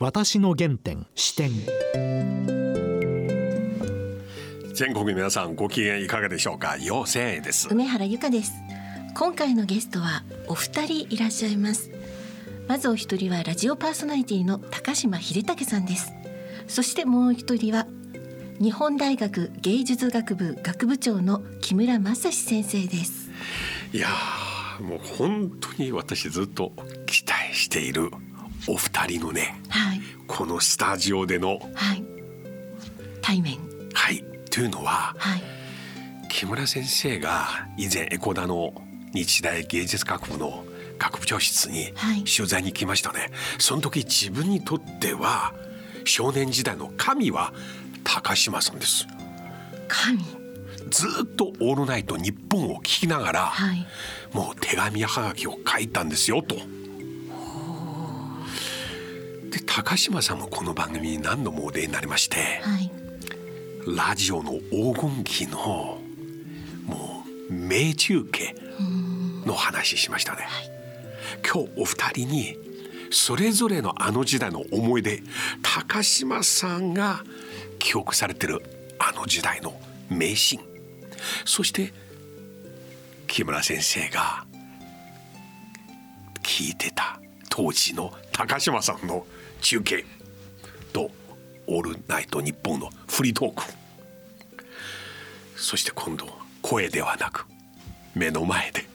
私の原点視点。全国皆さんご機嫌いかがでしょうか？陽性です。梅原由香です。今回のゲストはお二人いらっしゃいます。まずお一人はラジオパーソナリティの高島秀武さんです。そしてもう一人は日本大学芸術学部学部長の木村正史先生です。いやもう本当に私ずっと期待しているお二人のね、はい、このスタジオでの、はい、対面。はい。というのは、はい、木村先生が以前エコダの日大芸術学部の学部長室に取材に来ましたね、はい、その時自分にとっては少年時代の神は高島さんです。神？ずっと「オールナイト日本を聞きながら、はい、もう手紙やはがきを書いたんですよと。で高島さんもこの番組に何度もお出になりまして、はい、ラジオの黄金期のもう名中継の話しましたね。今日お二人にそれぞれのあの時代の思い出高島さんが記憶されてるあの時代の名シーンそして木村先生が聞いてた当時の高島さんの中継と「オールナイトニッポン」のフリートーク。そして今度声ではなく目の前で。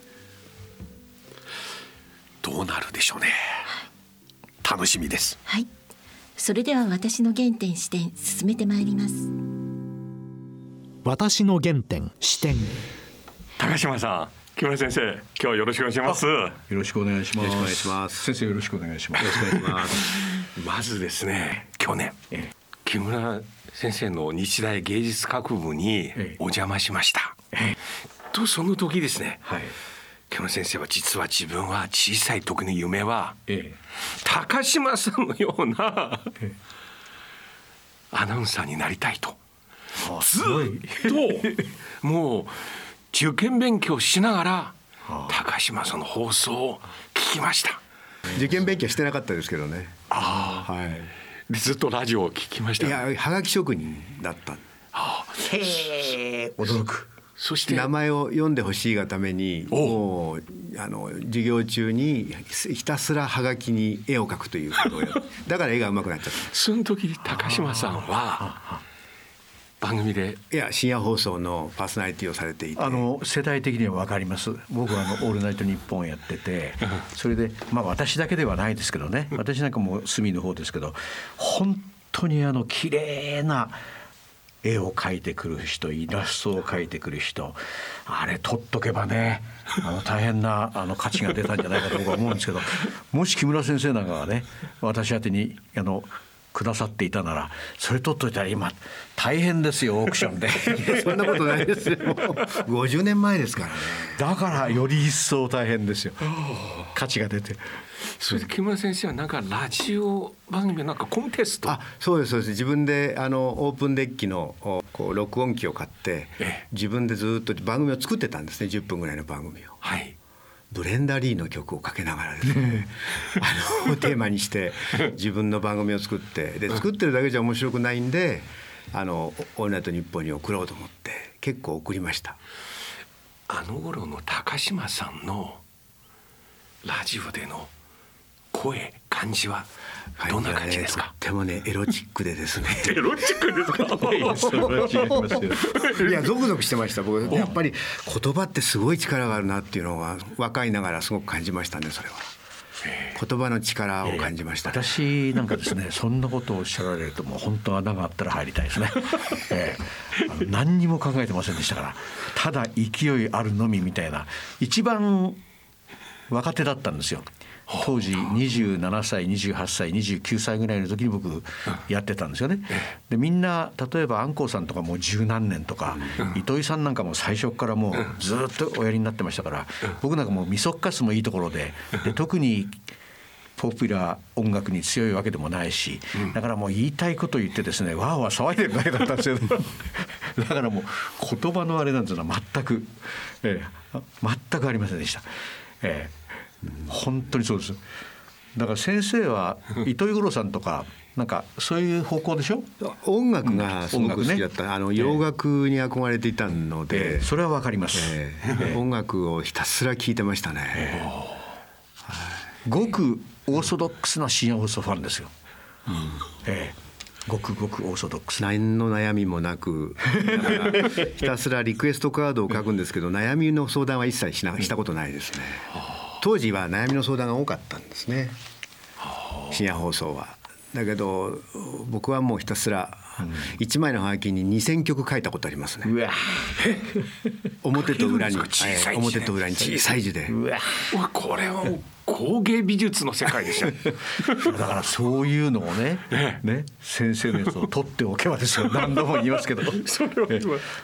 どうなるでしょうね。楽しみです。はい。それでは私の原点視点進めてまいります。私の原点視点。高島さん木村先生今日はよろしくお願いします。よろしくお願いします。よろしくお願いします。先生よろしくお願いします。よろしくお願いしますまずですね去年木村先生の日大芸術学部にお邪魔しました、とその時ですね、はい、木村先生は実は自分は小さい時の夢は、ええ、高島さんのような、え、アナウンサーになりたいと、ずっともう受験勉強しながら、高島さんの放送を聞きました。受験勉強してなかったですけどねああはい。ずっとラジオを聞きました、いやはがき職人だった、はあ、へえ驚く。そして？名前を読んでほしいがためにもうあの授業中にひたすらはがきに絵を描くということをだから絵が上手くなっちゃった。その時高島さんは番組で。いや深夜放送のパーソナリティをされていて。あの世代的には分かります。僕はあの「オールナイトニッポン」やってて。それでまあ私だけではないですけどね。私なんかも隅の方ですけど本当にあの綺麗な絵を描いてくる人イラストを描いてくる人あれ取っとけばねあの大変なあの価値が出たんじゃないかと僕は思うんですけど。もし木村先生なんかがね私宛てにあのくださっていたならそれ取っといたら今大変ですよオークションで。そんなことないですよ。50年前ですからね。だからより一層大変ですよ。価値が出て。それで木村先生はなんかラジオ番組なんかコンテスト。あそうですそうです。自分であのオープンデッキのこう録音機を買って自分でずっと番組を作ってたんですね。10分ぐらいの番組を。はいブレンダリーの曲をかけながらですねあのテーマにして 自分の番組を作ってで作ってるだけじゃ面白くないんで「あのオールナイトニッポン」に送ろうと思って結構送りました。あの頃の高島さんのラジオでの声感じはどんな感じですか、ね、とてもねエロチックでですね。エロチックですか？いやゾクゾクしてました僕。やっぱり言葉ってすごい力があるなっていうのは若いながらすごく感じましたねそれは。言葉の力を感じました、えー、私なんかですねそんなことをおっしゃられるともう本当穴があったら入りたいですね、えー、あの何にも考えてませんでしたからただ勢いあるのみみたいな一番若手だったんですよ当時27歳28歳29歳ぐらいの時に僕やってたんですよね。でみんな例えばアンコウさんとかもう十何年とか糸井さんなんかも最初からもうずっとおやりになってましたから僕なんかもうみそっかすもいいところでで特にポピュラー音楽に強いわけでもないしだからもう言いたいこと言ってですねわーわー騒いでるだけだったんですよ だからもう言葉のあれなんていうのは全く、えー、全くありませんでした。えー本当にそうです。だから先生は糸井五郎さんとかなんかそういう方向でしょ？音楽がすごく好きだっ音た、あの洋楽に憧れていたので、それはわかります、ええ。音楽をひたすら聴いてましたね、ごくオーソドックスな深夜放送ファンですよ、ええ。ごくごくオーソドックス。な何の悩みもなく ひたすらリクエストカードを書くんですけど悩みの相談は一切しなしたことないですね当時は悩みの相談が多かったんですね。深夜放送は。だけど僕はもうひたすら1枚のハガキに2,000曲書いたことありますね。表と裏に、書けるんですか？小さい字でええ表と裏に小さい字で。うわ。これは工芸美術の世界でしたね だからそういうのをねね先生のやつを取っておけばですよ。何度も言いますけど。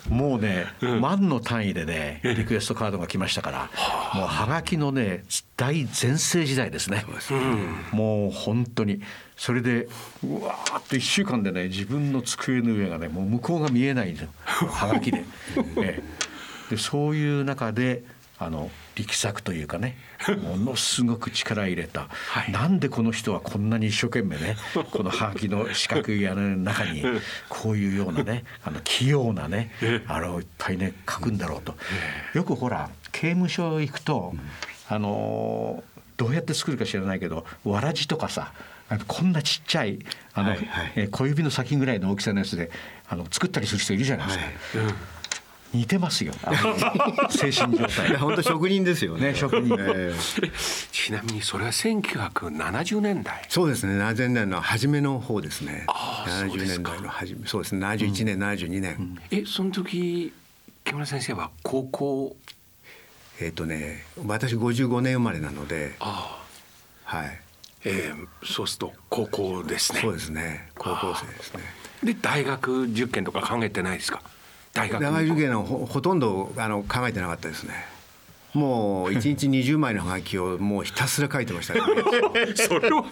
もうね、万の単位でねリクエストカードが来ましたからもうはがきのね大全盛時代ですね。もう本当に。それでうわーって1週間でね自分の机の上がねもう向こうが見えないんですよ。はがきで,、ええ。でそういう中であの力作というかね。ものすごく力入れた、はい。なんでこの人はこんなに一生懸命ね このハガキの四角い穴の中に こういうようなねあの器用なねあれをいっぱいね書くんだろうと。よくほら刑務所行くとあのどうやって作るか知らないけどわらじとかさこんなちっちゃいあの、はいはい。えー小指の先ぐらいの大きさのやつであの作ったりする人いるじゃないですか、似てますよ精神状態。本当職人ですよね。ね職人。ええ。ちなみにそれは1970年代？そうですね。70年の初めの方ですね。ああそうで70すか。年代の初めそうです。ね71年、72年、えその時木村先生は高校？えっ、とね私55年生まれなので。ああ。はい。えー、そうすると高校ですね。そうですね。高校生ですね。で大学受験とか考えてないですか？大学。大学受験のほほとんどあの考えてなかったですね。もう1日20枚のハガキをもうひたすら書いてましたね それは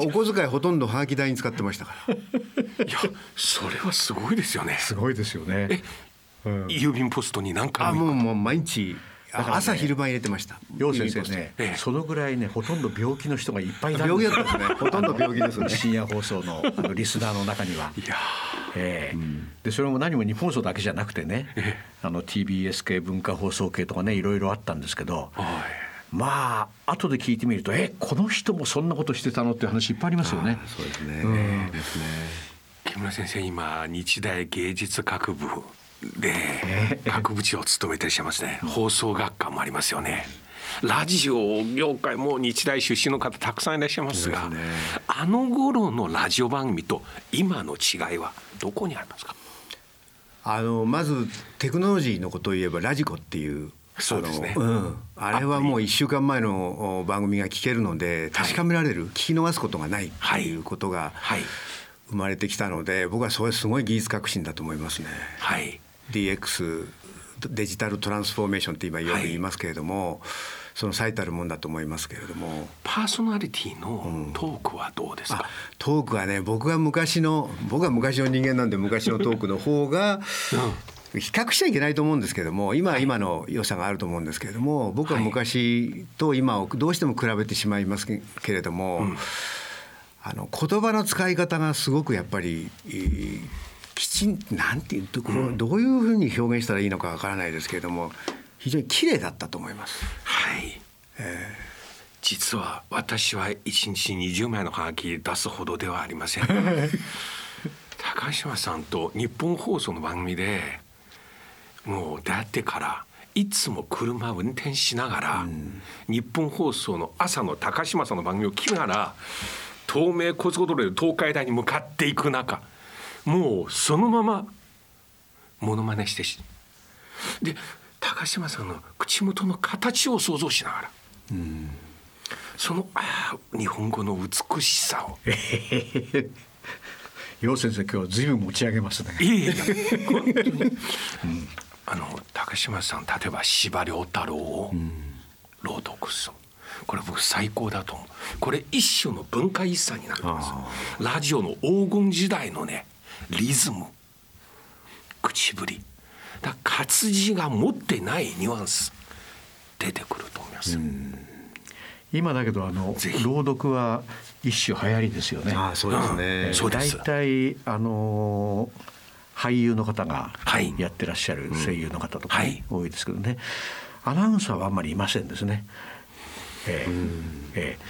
お小遣いほとんどハガキ代に使ってましたから。いやそれはすごいですよね。すごいですよね。え、郵便ポストに何回あももうもう毎日あ朝昼晩入れてました。楊先生ね、ええ。そのぐらいねほとんど病気の人がいっぱいいたん病気ですだったんですねほとんど病気ですね。深夜放送のあのリスナーの中には。いやええ。でそれも何も日本放送だけじゃなくてね、あの TBS 系文化放送系とかねいろいろあったんですけど、ーはい。まあ後で聞いてみるとえこの人もそんなことしてたのって話いっぱいありますよね。そうですね、ですね。木村先生今日大芸術学部で学部長を務めていらっしゃいますね。放送学科もありますよね。ラジオ業界も日大出身の方たくさんいらっしゃいますがね。あの頃のラジオ番組と今の違いはどこにありますか？あのまずテクノロジーのことを言えばラジコっていうそうですね。うん、あれはもう1週間前のお番組が聞けるので確かめられる、聞き逃すことがないっていうことがはい。生まれてきたので僕はそれすごい技術革新だと思いますね。はい DX デジタルトランスフォーメーションって今よく言いますけれども、その最たるもんだと思いますけれども。パーソナリティのトークはどうですあか、トークはね僕が昔の僕は昔の人間なんで昔のトークの方が比較しちゃいけないと思うんですけども今は今の良さがあると思うんですけれども僕は昔と今をどうしても比べてしまいますけれども、あの言葉の使い方がすごくやっぱり、えーきちんなんていうところ、どういうふうに表現したらいいのかわからないですけれども非常に綺麗だったと思います。はい、実は私は一日20枚のハガキ出すほどではありません。高島さんと日本放送の番組でもう出会ってからいつも車を運転しながら、日本放送の朝の高島さんの番組を聞きながら東名高速道路で東海大に向かっていく中もうそのままモノマネしてしで高島さんの口元の形を想像しながら、そのあー日本語の美しさを。楊先生今日は随分持ち上げますね。いえいえ。本当に、あの高島さん例えば司馬遼太郎を朗読する、これ僕最高だと思う。これ一種の文化遺産になってます。ラジオの黄金時代のねリズム。口ぶり。だ活字が持ってないニュアンス。出てくると思います、今だけどあの朗読は一種流行りですよね。ああそうですね。そうです。大体あの俳優の方がはい。やってらっしゃる声優の方とかね、はい。多いですけどね。アナウンサーはあんまりいませんですね。ええええ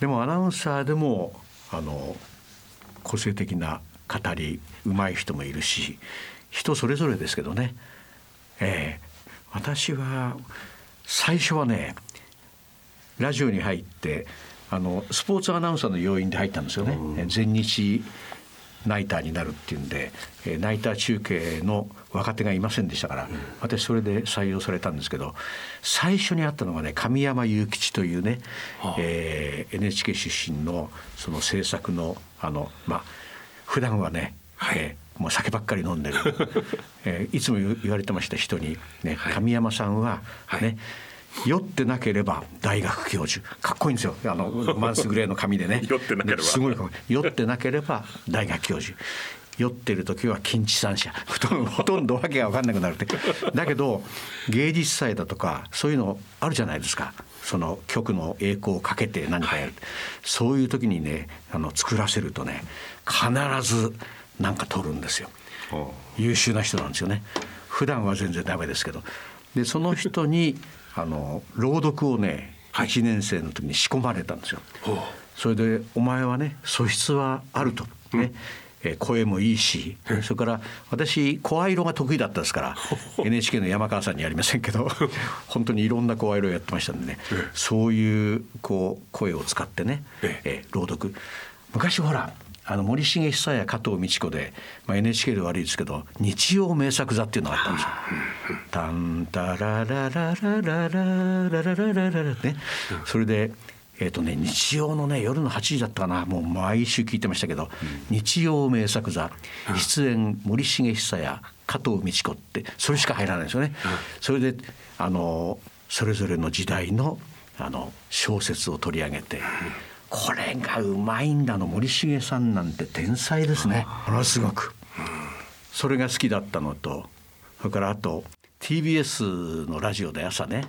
でもアナウンサーでもあの個性的な語り上手い人もいるし人それぞれですけどね、ええ私は最初はねラジオに入ってあのスポーツアナウンサーの要員で入ったんですよね、え全日ナイターになるっていうんで、えーナイター中継の若手がいませんでしたから、私それで採用されたんですけど最初に会ったのがね神山雄吉というね、えー NHK 出身のその制作のあのまあ普段はね、えーもう酒ばっかり飲んでる、えーいつも言言われてました人に、ね神山さんはね、酔ってなければ大学教授。かっこいいんですよ。あのマンスグレーの紙でね。酔ってなければ。すごい酔ってなければ大学教授。酔ってる時は近地三者ほとんど ほとんどわけが分かんなくなるって。だけど芸術祭だとかそういうのあるじゃないですか。その曲の栄光をかけて何かやる、そういう時にねあの作らせるとね必ず何か取るんですよ。お優秀な人なんですよね。普段は全然ダメですけど。でその人に あの朗読をねはい。1年生の時に仕込まれたんですよ。それで「お前はね素質はあると」ね、えー声もいいし、それから私声色が得意だったですから NHK の山川さんにやりませんけど 本当にいろんな声色をやってましたんでね、そういうこう声を使ってね、え。えー朗読。昔ほらあの森重久や加藤美智子で、まあ、NHK で悪いですけど日曜名作座っていうのがあったんですよ。タンタララララララララララララね、それでえーとね、日曜のね夜の8時だったかなもう毎週聞いてましたけど「日曜名作座」出演森重久や加藤美智子ってそれしか入らないんですよね。それであのそれぞれの時代のあの小説を取り上げて。これがうまいんだの。森重さんなんて天才ですね。ものすごく。それが好きだったのとそれからあと TBS のラジオで朝ね、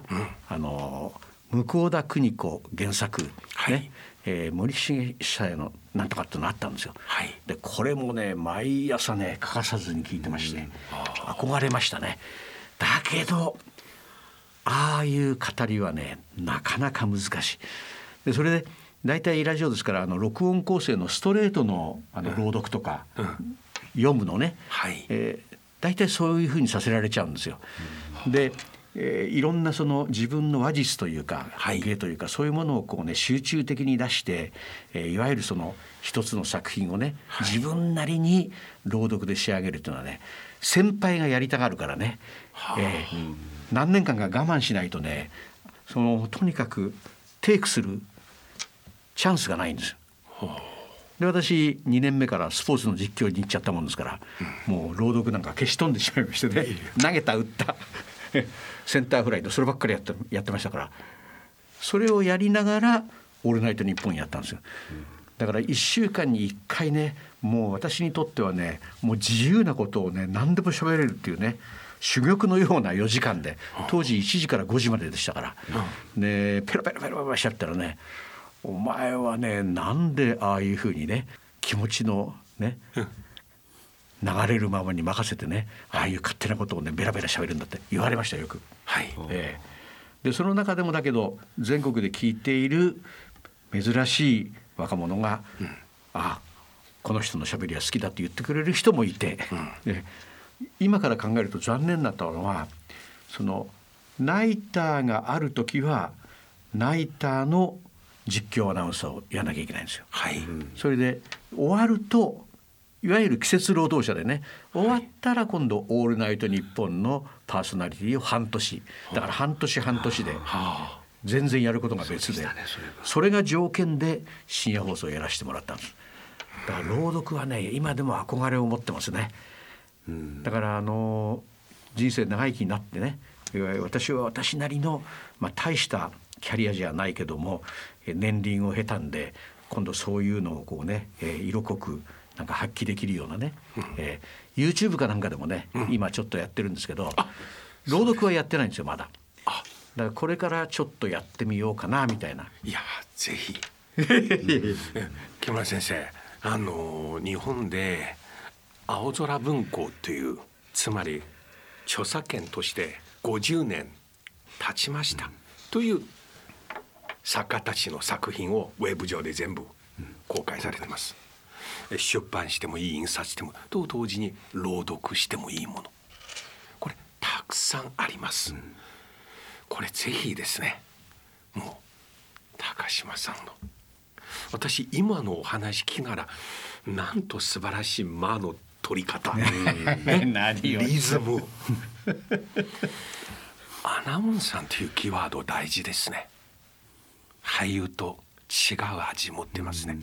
あの向田邦子原作、ね。はい。えー森重久也のなんとかってのあったんですよ。はい。でこれもね毎朝ね欠かさずに聞いてまして、憧れましたね。だけどああいう語りはねなかなか難しい。でそれで大体ラジオですからあの録音構成のストレートのあの朗読とか、読むのね、はい。えー大体そういうふうにさせられちゃうんですよ。で、えーいろんなその自分の話術というか、はい。芸というかそういうものをこうね集中的に出して、えーいわゆるその一つの作品をね、自分なりに朗読で仕上げるというのはね先輩がやりたがるからね、えー何年間か我慢しないとねそのとにかくテイクするチャンスがないんですよ。で私2年目からスポーツの実況に行っちゃったもんですから、もう朗読なんか消し飛んでしまいましてね。投げた打った。センターフライとそればっかりやってやってましたから。それをやりながら「オールナイトニッポン」やったんですよ。だから1週間に1回ねもう私にとってはねもう自由なことをね何でも喋れるっていうね珠玉のような4時間で当時1時から5時まででしたから、でペロペロペロペロしちゃったらねお前はねなんでああいうふうにね気持ちのね流れるままに任せてねああいう勝手なことをねベラベラ喋るんだって言われましたよく。はい。ええ。でその中でもだけど全国で聞いている珍しい若者が「あこの人のしゃべりは好きだ」って言ってくれる人もいて、で今から考えると残念だったのはそのナイターがある時はナイターの実況アナウンサーをやらなきゃいけないんですよ。はい。それで終わるといわゆる季節労働者でね終わったら今度「オールナイトニッポン」のパーソナリティを半年。だから半年半年で全然やることが別でそれが。条件で深夜放送をやらせてもらったんです。だから朗読はね今でも憧れを持ってますね。だからあの人生長生きになってねいわゆる私は私なりの、まあ、大したキャリアじゃないけどもえ年輪を経たんで今度そういうのをこうね、えー色濃くなんか発揮できるようなね、えー YouTube かなんかでもね、今ちょっとやってるんですけど朗読はやってないんですよまだ。だからこれからちょっとやってみようかなみたいな。いやぜひ。木村先生あの日本で青空文庫というつまり著作権として50年経ちましたという作家たちの作品をウェブ上で全部公開されてます。出版してもいい印刷してもと同時に朗読してもいいもの。これたくさんあります。これぜひですねもう高島さんの。私今のお話聞きながらなんと素晴らしい間の取り方。何リズム。アナウンサーというキーワード大事ですね俳優と違う味持ってますね。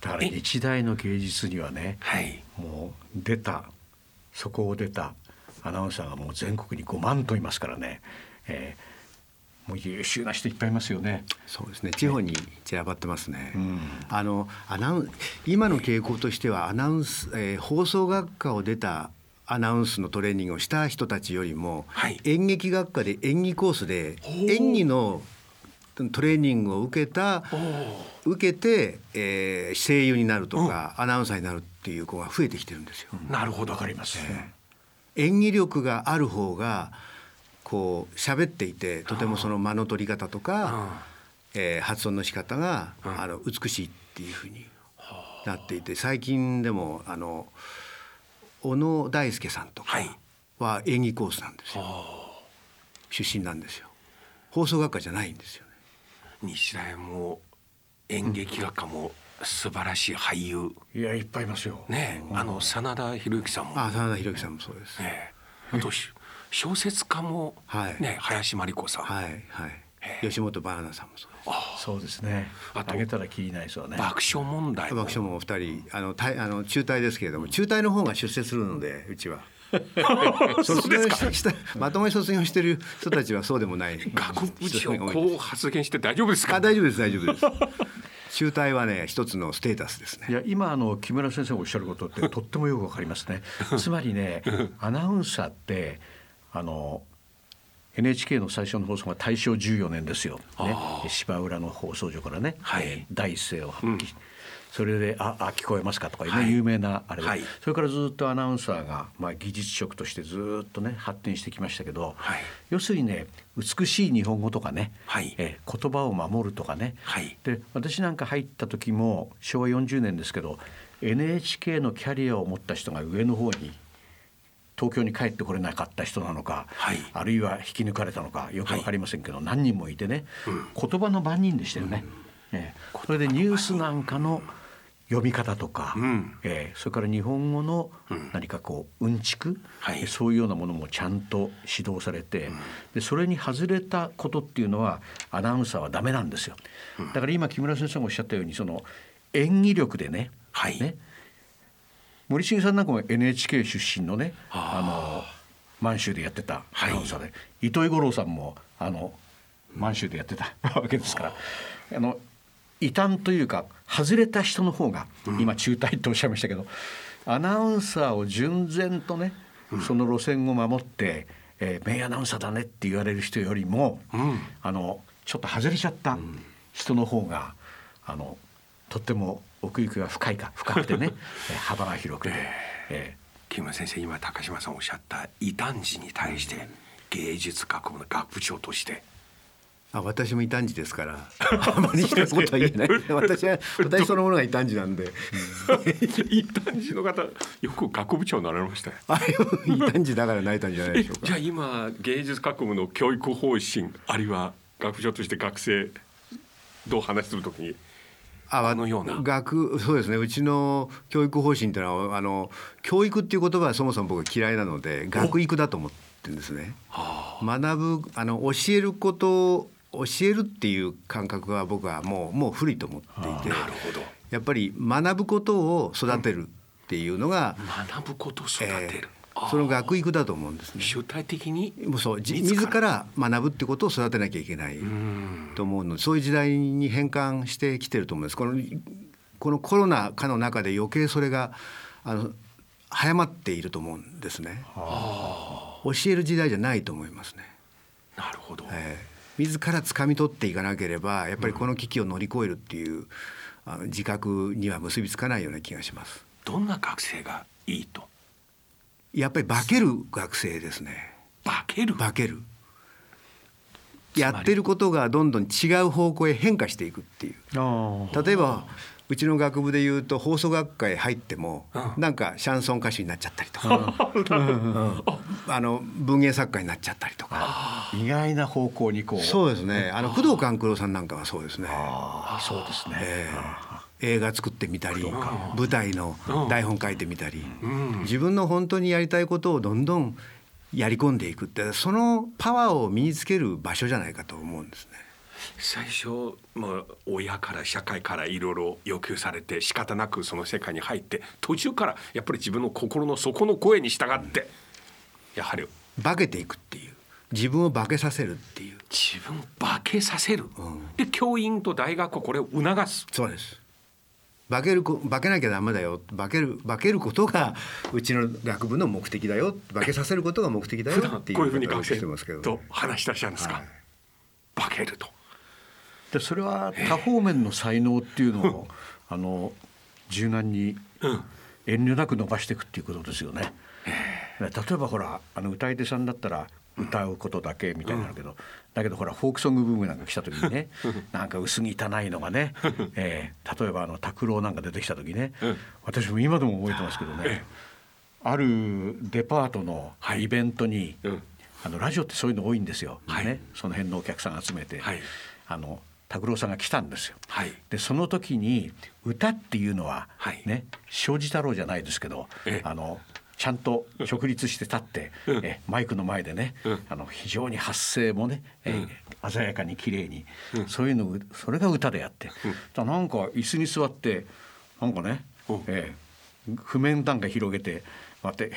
だから日大の芸術にはねはい。もう出たそこを出たアナウンサーがもう全国に5万といますからね、えーもう優秀な人いっぱいいますよね。そうですね。地方に散らばってますね、あのアナウン今の傾向としてはアナウンス、えー放送学科を出たアナウンスのトレーニングをした人たちよりも、はい。演劇学科で演技コースで演技のトレーニングを受けた受けて、えー声優になるとか、アナウンサーになるっていう子が増えてきてるんですよ。なるほどわかります、演技力がある方がこう喋っていてとてもその間の取り方とか、えー発音の仕方が、うん。あの美しいっていうふうになっていて最近でもあの小野大輔さんとかはい。は演技コースなんですよ、出身なんですよ。放送学科じゃないんですよね。日大も演劇学科も素晴らしい俳優。いやいっぱいいますよ。ねあの真田広之さんも。あ真田広之さんもそうです、ねあとし小説家もはい。ね林真理子さん。はいはい。吉本バナナさんもそうですそうですね。あとあげたらきりないですよね。爆笑問題。も爆笑もお二人あのたあの中退ですけれども中退の方が出世するのでうちは。卒業ししたまともに卒業してる人たちはそうでもない。学部長こう発言して大丈夫ですか？あ大丈夫です大丈夫です。中退はね一つのステータスですね。いや今あの木村先生がおっしゃることってとってもよくわかりますね。つまりねアナウンサーってあの NHK の最初の放送が大正14年ですよ、ね。あ、芝浦の放送所からね、はい。えー第一声を発揮、それで「ああ聞こえますか」とかね、はい。有名なあれで、はい。それからずっとアナウンサーが、まあ、技術職としてずっとね発展してきましたけど、はい。要するにね美しい日本語とかね、はい。えー言葉を守るとかね、はい。で私なんか入った時も昭和40年ですけど NHK のキャリアを持った人が上の方に東京に帰ってこれなかった人なのか、はい。あるいは引き抜かれたのかよく分かりませんけど、何人もいてね、言葉の番人でしたよね。ええ。それでニュースなんかの読み方とか、ん。ええ。それから日本語の何かこううんちく、はそういうようなものもちゃんと指導されて、でそれに外れたことっていうのはアナウンサーはダメなんですよ。だから今木村先生がおっしゃったようにその演技力でね,、はい。ね森重さんなんかも NHK 出身のねあの満州でやってたアナウンサーで、糸井五郎さんもあの満州でやってた わけですからあの異端というか外れた人の方が、今中退とおっしゃいましたけどアナウンサーを純然とね、その路線を守って、えー名アナウンサーだねって言われる人よりも、あのちょっと外れちゃった人の方が、あのとっても奥行きが深いか深くてね。えー幅が広くて、え木村先生今高島さんおっしゃった異端児に対して芸術学部の学部長として。あ私も異端児ですから。あまり一つことは言えない。私は私そのものが異端児なんで。異端児の方よく学部長になられましたよ。あ異端児だから泣いたんじゃないでしょうか。じゃあ今芸術学部の教育方針あるいは学部長として学生どう話するときにああのような。学そうですね。うちの教育方針っていうのはあの教育っていう言葉はそもそも僕は嫌いなので学育だと思ってるんですね。学ぶあの教えることを教えるっていう感覚は僕はもうもう古いと思っていてなるほど。やっぱり学ぶことを育てるっていうのが、学ぶことを育てる、えーその学育だと思うんですね。主体的に？もうそうじ自自ら？ら学ぶってことを育てなきゃいけないと思うの。でそういう時代に変換してきてると思うんです。このこのコロナ禍の中で余計それがあの早まっていると思うんですね。教える時代じゃないと思いますね。なるほど、えー、自ら掴み取っていかなければやっぱりこの危機を乗り越えるっていう、あの自覚には結びつかないような気がします。どんな学生がいいとやっぱり化ける学生ですね。化ける？化ける。やってることがどんどん違う方向へ変化していくっていう。あ例えばうちの学部でいうと放送学科へ入っても、うんなんかシャンソン歌手になっちゃったりとか、うんあの文芸作家になっちゃったりとか。あ意外な方向にこうそうですね。あの工藤官九郎さんなんかはそうですね。ああそうですね、えー映画作ってみたり舞台の台本書いてみたり。うん。自分の本当にやりたいことをどんどんやり込んでいくってそのパワーを身につける場所じゃないかと思うんですね。最初、まあ、親から社会からいろいろ要求されて仕方なくその世界に入って途中からやっぱり自分の心の底の声に従ってやはり。化けていくっていう。自分を化けさせるっていう。自分を化けさせる、ん。で教員と大学はこれを促す。そうです化けるこ化けなきゃダメだよ。化ける化けることがうちの学部の目的だよ。化けさせることが目的だよ。っていうこういうふうに学生してますけど、と話してらっしゃるんですか、はい。化けると。でそれは多方面の才能っていうのを あの柔軟にうん。遠慮なく伸ばしていくっていうことですよね。例えばほらあの歌い手さんだったら歌うことだけみたいになるけど、だけどほらフォークソングブームなんか来た時にね なんか薄汚いのがね、えー例えばあの拓郎なんか出てきた時ね、うん。私も今でも覚えてますけどね、あるデパートのはい。イベントに、うん。あのラジオってそういうの多いんですよ、はい。ね、その辺のお客さん集めて、はい。あの拓郎さんが来たんですよ。はい。でその時に歌っていうのは、はい。ね庄司太郎じゃないですけどええ。あのちゃんと直立して立って、うん。えマイクの前でね、うん。あの非常に発声もね、え鮮やかに綺麗に、そういうのをそれが歌でやって、だなんか椅子に座ってなんかね、うん。ええ譜面なんか広げてこうやって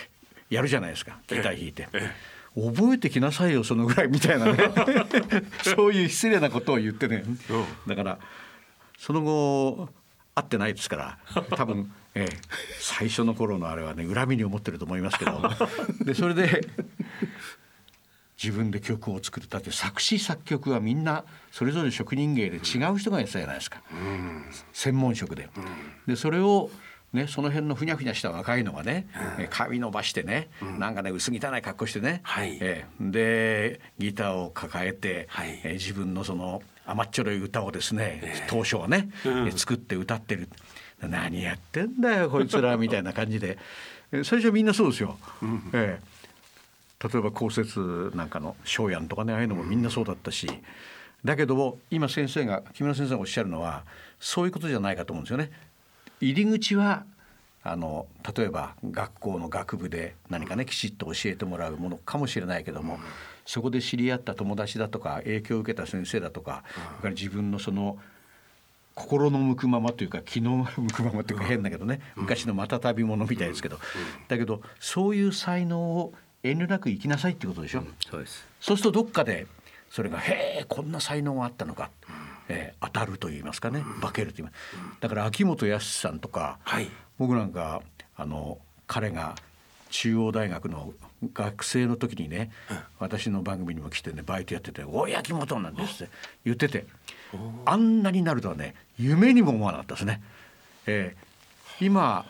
やるじゃないですかギター弾いて。え覚えてきなさいよそのぐらいみたいなね。そういう失礼なことを言ってね。だからその後会ってないですから 多分、ええ、最初の頃のあれはね恨みに思ってると思いますけど。でそれで自分で曲を作る。だって作詞作曲はみんなそれぞれ職人芸で違う人がやってたじゃないですか、専門職で。でそれをね、その辺のふにゃふにゃした若いのがね、え髪伸ばしてね、なんかね薄汚い格好してね、はい。ええ。でギターを抱えて、はい。えー自分のその甘っちょろい歌をですね、当初はね、うん。え作って歌ってる。何やってんだよこいつらみたいな感じで。え最初はみんなそうですよ。ええ。例えば公設なんかの庄屋とかねああいうのもみんなそうだったし、だけども今先生が木村先生がおっしゃるのはそういうことじゃないかと思うんですよね。入り口はあの例えば学校の学部で何かねきちっと教えてもらうものかもしれないけども、そこで知り合った友達だとか影響を受けた先生だとか、それから自分のその心の向くままというか気の向くままというか変だけどね、昔のまた旅者みたいですけど、だけどそういう才能を遠慮なく生きなさいってことでしょ？そうです。そうするとどっかでそれが「へえこんな才能があったのか」えー当たると言いますかね。化けると言います。だから秋元康さんとか、はい。僕なんかあの彼が中央大学の学生の時にね、私の番組にも来てねバイトやってて「おい秋元」なんですって言っててあんなになるとはね夢にも思わなかったですね。えー今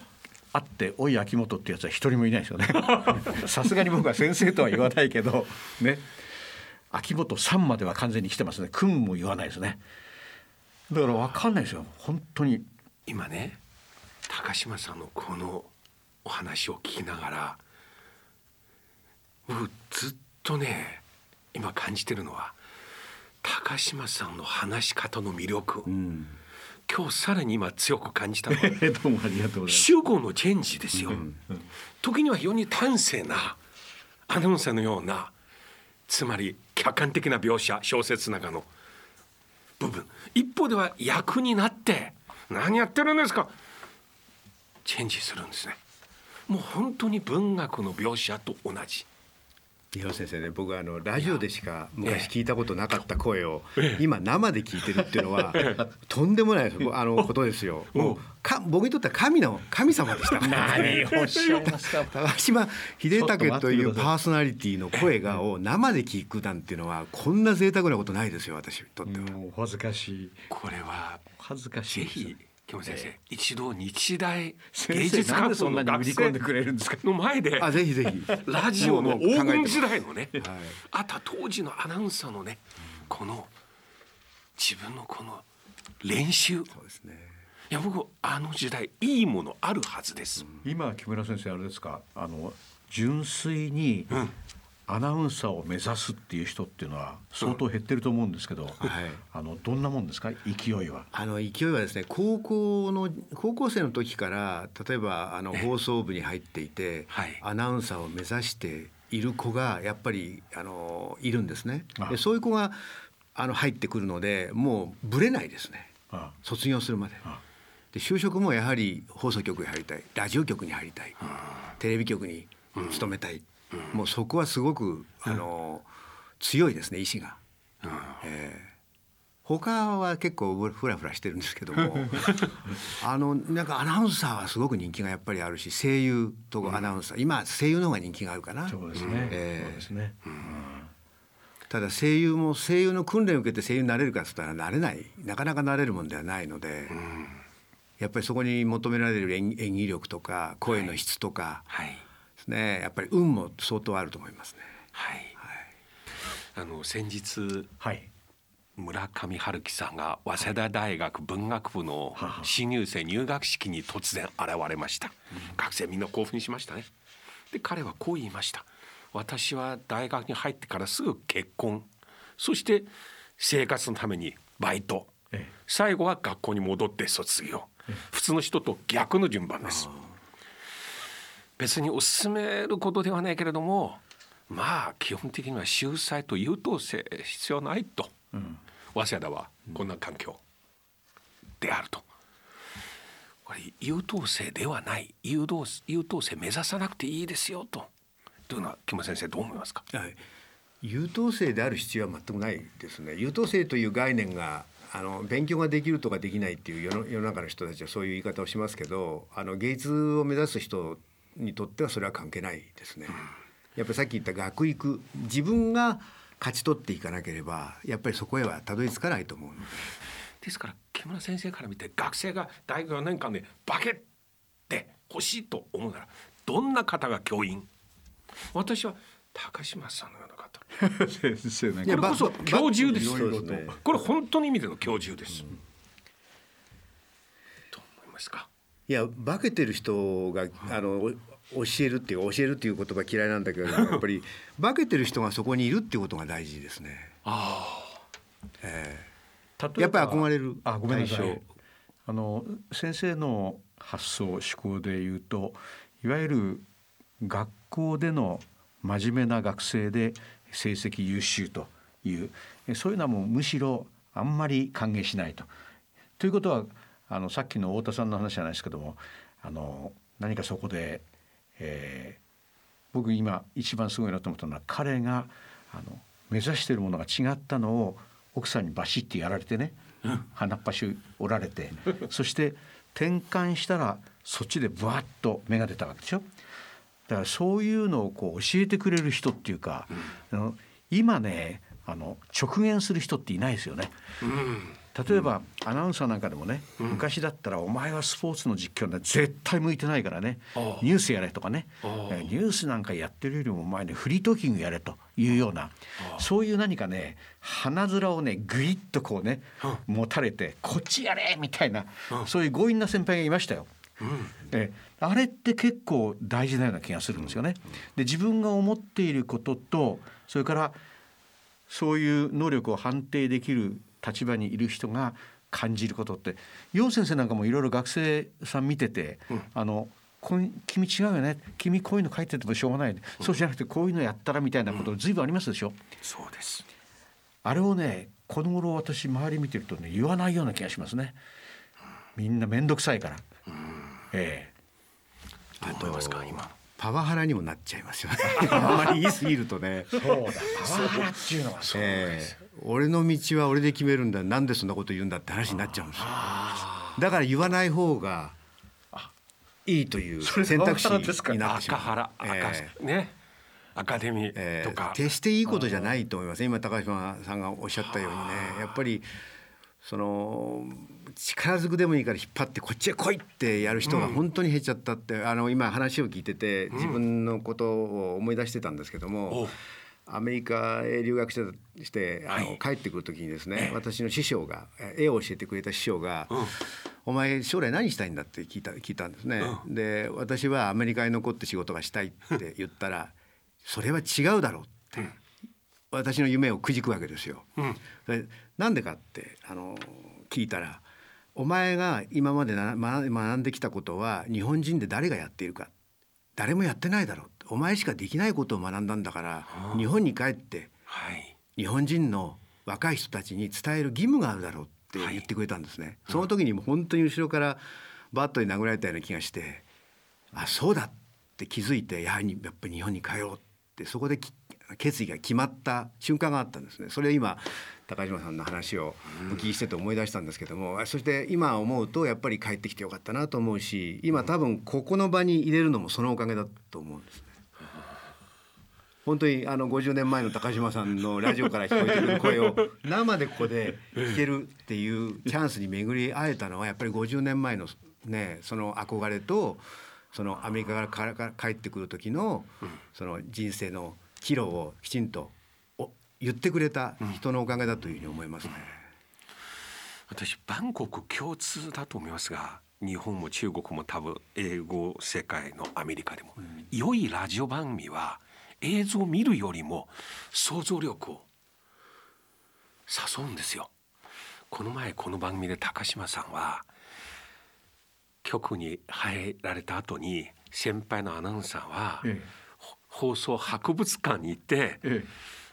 会って「おい秋元」ってやつは一人もいないですよね。さすがに僕は先生とは言わないけどね秋元さんまでは完全に来てますね君も言わないですね。だから分かんないですよ本当に。今ね高島さんのこのお話を聞きながら僕ずっとね今感じてるのは高島さんの話し方の魅力、うん。今日さらに今強く感じたのは どうもありがとうございます。主語のチェンジですよ、時には非常に端正なアナウンサーのようなつまり客観的な描写小説の中の部分。一方では役になって何やってるんですか？チェンジするんですね。もう本当に文学の描写と同じ日野先生ね僕はあのラジオでしか昔聞いたことなかった声を今生で聞いてるっていうのは とんでもないあのことですよ。もうか僕にとっては神の神様でした。何をしゃ高島秀武というパーソナリティの声がを生で聞くなんていうのはこんな贅沢なことないですよ私にとっては。恥ずかしい。これは恥ずかしぜい木村先生、一度日大先芸術生なんでそんなに売り学込んでく生れるんですか？の前であぜひぜひ。ラジオの黄金時代のね、はい。あとは当時のアナウンサーのねこの自分のこの練習。そうですね。いや僕あの時代いいものあるはずです、今木村先生あれですか？あの純粋にうんアナウンサーを目指すっていう人っていうのは相当減ってると思うんですけど、はい。あのどんなもんですか？勢いは。あの勢いはですね高校の高校生の時から例えばあの放送部に入っていて、はい。アナウンサーを目指している子がやっぱりあのいるんですね。あでそういう子があの入ってくるのでもうぶれないですね。あ卒業するまで。あ。で就職もやはり放送局に入りたい。ラジオ局に入りたい。テレビ局に勤めたい、もうそこはすごくあの強いですね意志が。ええ。他は結構フラフラしてるんですけども。あのなんかアナウンサーはすごく人気がやっぱりあるし声優とアナウンサー、今声優の方が人気があるかな。そうですね。ええ。そうですね。ただ声優も声優の訓練を受けて声優になれるかっつったらなれない。なかなかなれるもんではないので、やっぱりそこに求められる演演技力とか声の質とかはいですね。やっぱり運も相当あると思いますね。はい、あの先日はい。村上春樹さんが早稲田大学文学部のはは新入生入学式に突然現れました、学生みんな興奮しましたね。で彼はこう言いました。私は大学に入ってからすぐ結婚。そして生活のためにバイト。ええ。最後は学校に戻って卒業。普通の人と逆の順番です別にお勧めることではないけれどもまあ基本的には秀才と優等生必要ないと、早稲田はこんな環境であると。これ優等生ではない優等優等生目指さなくていいですよと。というのは木村先生どう思いますか？はい、優等生である必要は全くないですね優等生という概念があの勉強ができるとかできないっていう世の世の中の人たちはそういう言い方をしますけどあの芸術を目指す人にとってはそれは関係ないですね。やっぱりさっき言った学育自分が勝ち取っていかなければやっぱりそこへはたどり着かないと思うので。ですから木村先生から見て学生が大学4年間で化けてほしいと思うならどんな方が教員？私は高島さんのような方。先生これこそば教授です。ねこれ本当の意味での教授です、どう思いますかいや化けてる人があのお教えるっていう教えるっていう言葉嫌いなんだけど やっぱり化けてる人がそこにいるっていうことが大事ですね。え例えばやっぱり憧れる。あごめんなさい。あの先生の発想思考で言うといわゆる学校での真面目な学生で成績優秀というえそういうのはもうむしろあんまり歓迎しないと。ということはあのさっきの太田さんの話じゃないですけどもあの何かそこで、えー僕今一番すごいなと思ったのは彼があの目指してるものが違ったのを奥さんにバシッてやられてね、鼻っ端折られてそして転換したらそっちでブワッと芽が出たわけでしょだからそういうのをこう教えてくれる人っていうか、あの今ねあの直言する人っていないですよね。うん例えば、アナウンサーなんかでもね、昔だったら「お前はスポーツの実況なんて絶対向いてないからね。ニュースやれ」とかね。ニュースなんかやってるよりもお前ねフリートーキングやれというようなそういう何かね鼻面をねグイッとこうね持たれて「こっちやれ!」みたいなそういう強引な先輩がいましたよ。えあれって結構大事なような気がするんですよね。で自分が思っていることとそれからそういう能力を判定できる立場にいる人が感じることって。楊先生なんかもいろいろ学生さん見てて、あのこう君違うよね。君こういうの書いててもしょうがない、そうじゃなくてこういうのやったらみたいなこと随分ありますでしょ？そうです。あれをねこの頃私周り見てるとね言わないような気がしますね。みんな面倒くさいから。ええ。どう思いますか今？パワハラにもなっちゃいますよね。あまり言い過ぎるとね。そうだパワハラっていうのは。そうええ。俺の道は俺で決めるんだなんでそんなこと言うんだって話になっちゃうんですよ。だから言わない方がいいという選択肢になってしまう。赤原赤、え。えね。アカデミえーーとか、決していいことじゃないと思います。今高島さんがおっしゃったようにね。やっぱりその力ずくでもいいから引っ張ってこっちへ来いってやる人が本当に減っちゃったって、あの今話を聞いてて自分のことを思い出してたんですけども、おアメリカへ留学してしてあの、はい。帰ってくる時にですね、私の師匠がえ絵を教えてくれた師匠が「お前将来何したいんだ?」って聞いた聞いたんですね。で私はアメリカに残って仕事がしたいって言ったら「それは違うだろう」って、私の夢をくじくわけですよ。でなんでかってあの聞いたら「お前が今までな学学んできたことは日本人で誰がやっているか。誰もやってないだろう」お前しかできないことを学んだんだから日本に帰ってはい。日本人の若い人たちに伝える義務があるだろうって言ってくれたんですね。その時にもう本当に後ろからバットに殴られたような気がしてあそうだって気づいてやはりやっぱり日本に帰ろうってそこでき決意が決まった瞬間があったんですね。それを今高島さんの話をお聞きしてて思い出したんですけども、そして今思うとやっぱり帰ってきてよかったなと思うし今多分ここの場に入れるのもそのおかげだと思うんですね。本当にあの50年前の高島さんのラジオから聞こえてくる声を生でここで聞けるっていうチャンスに巡り会えたのはやっぱり50年前のねその憧れとそのアメリカからから帰ってくる時のその人生の岐路をきちんと言ってくれた人のおかげだというふうに思いますね。私バンコク共通だと思いますが日本も中国も多分英語世界のアメリカでも、良いラジオ番組は映像を見るよりも想像力を誘うんですよ。この前この番組で高島さんは局に入られた後に先輩のアナウンサーは、ええほ放送博物館に行って、え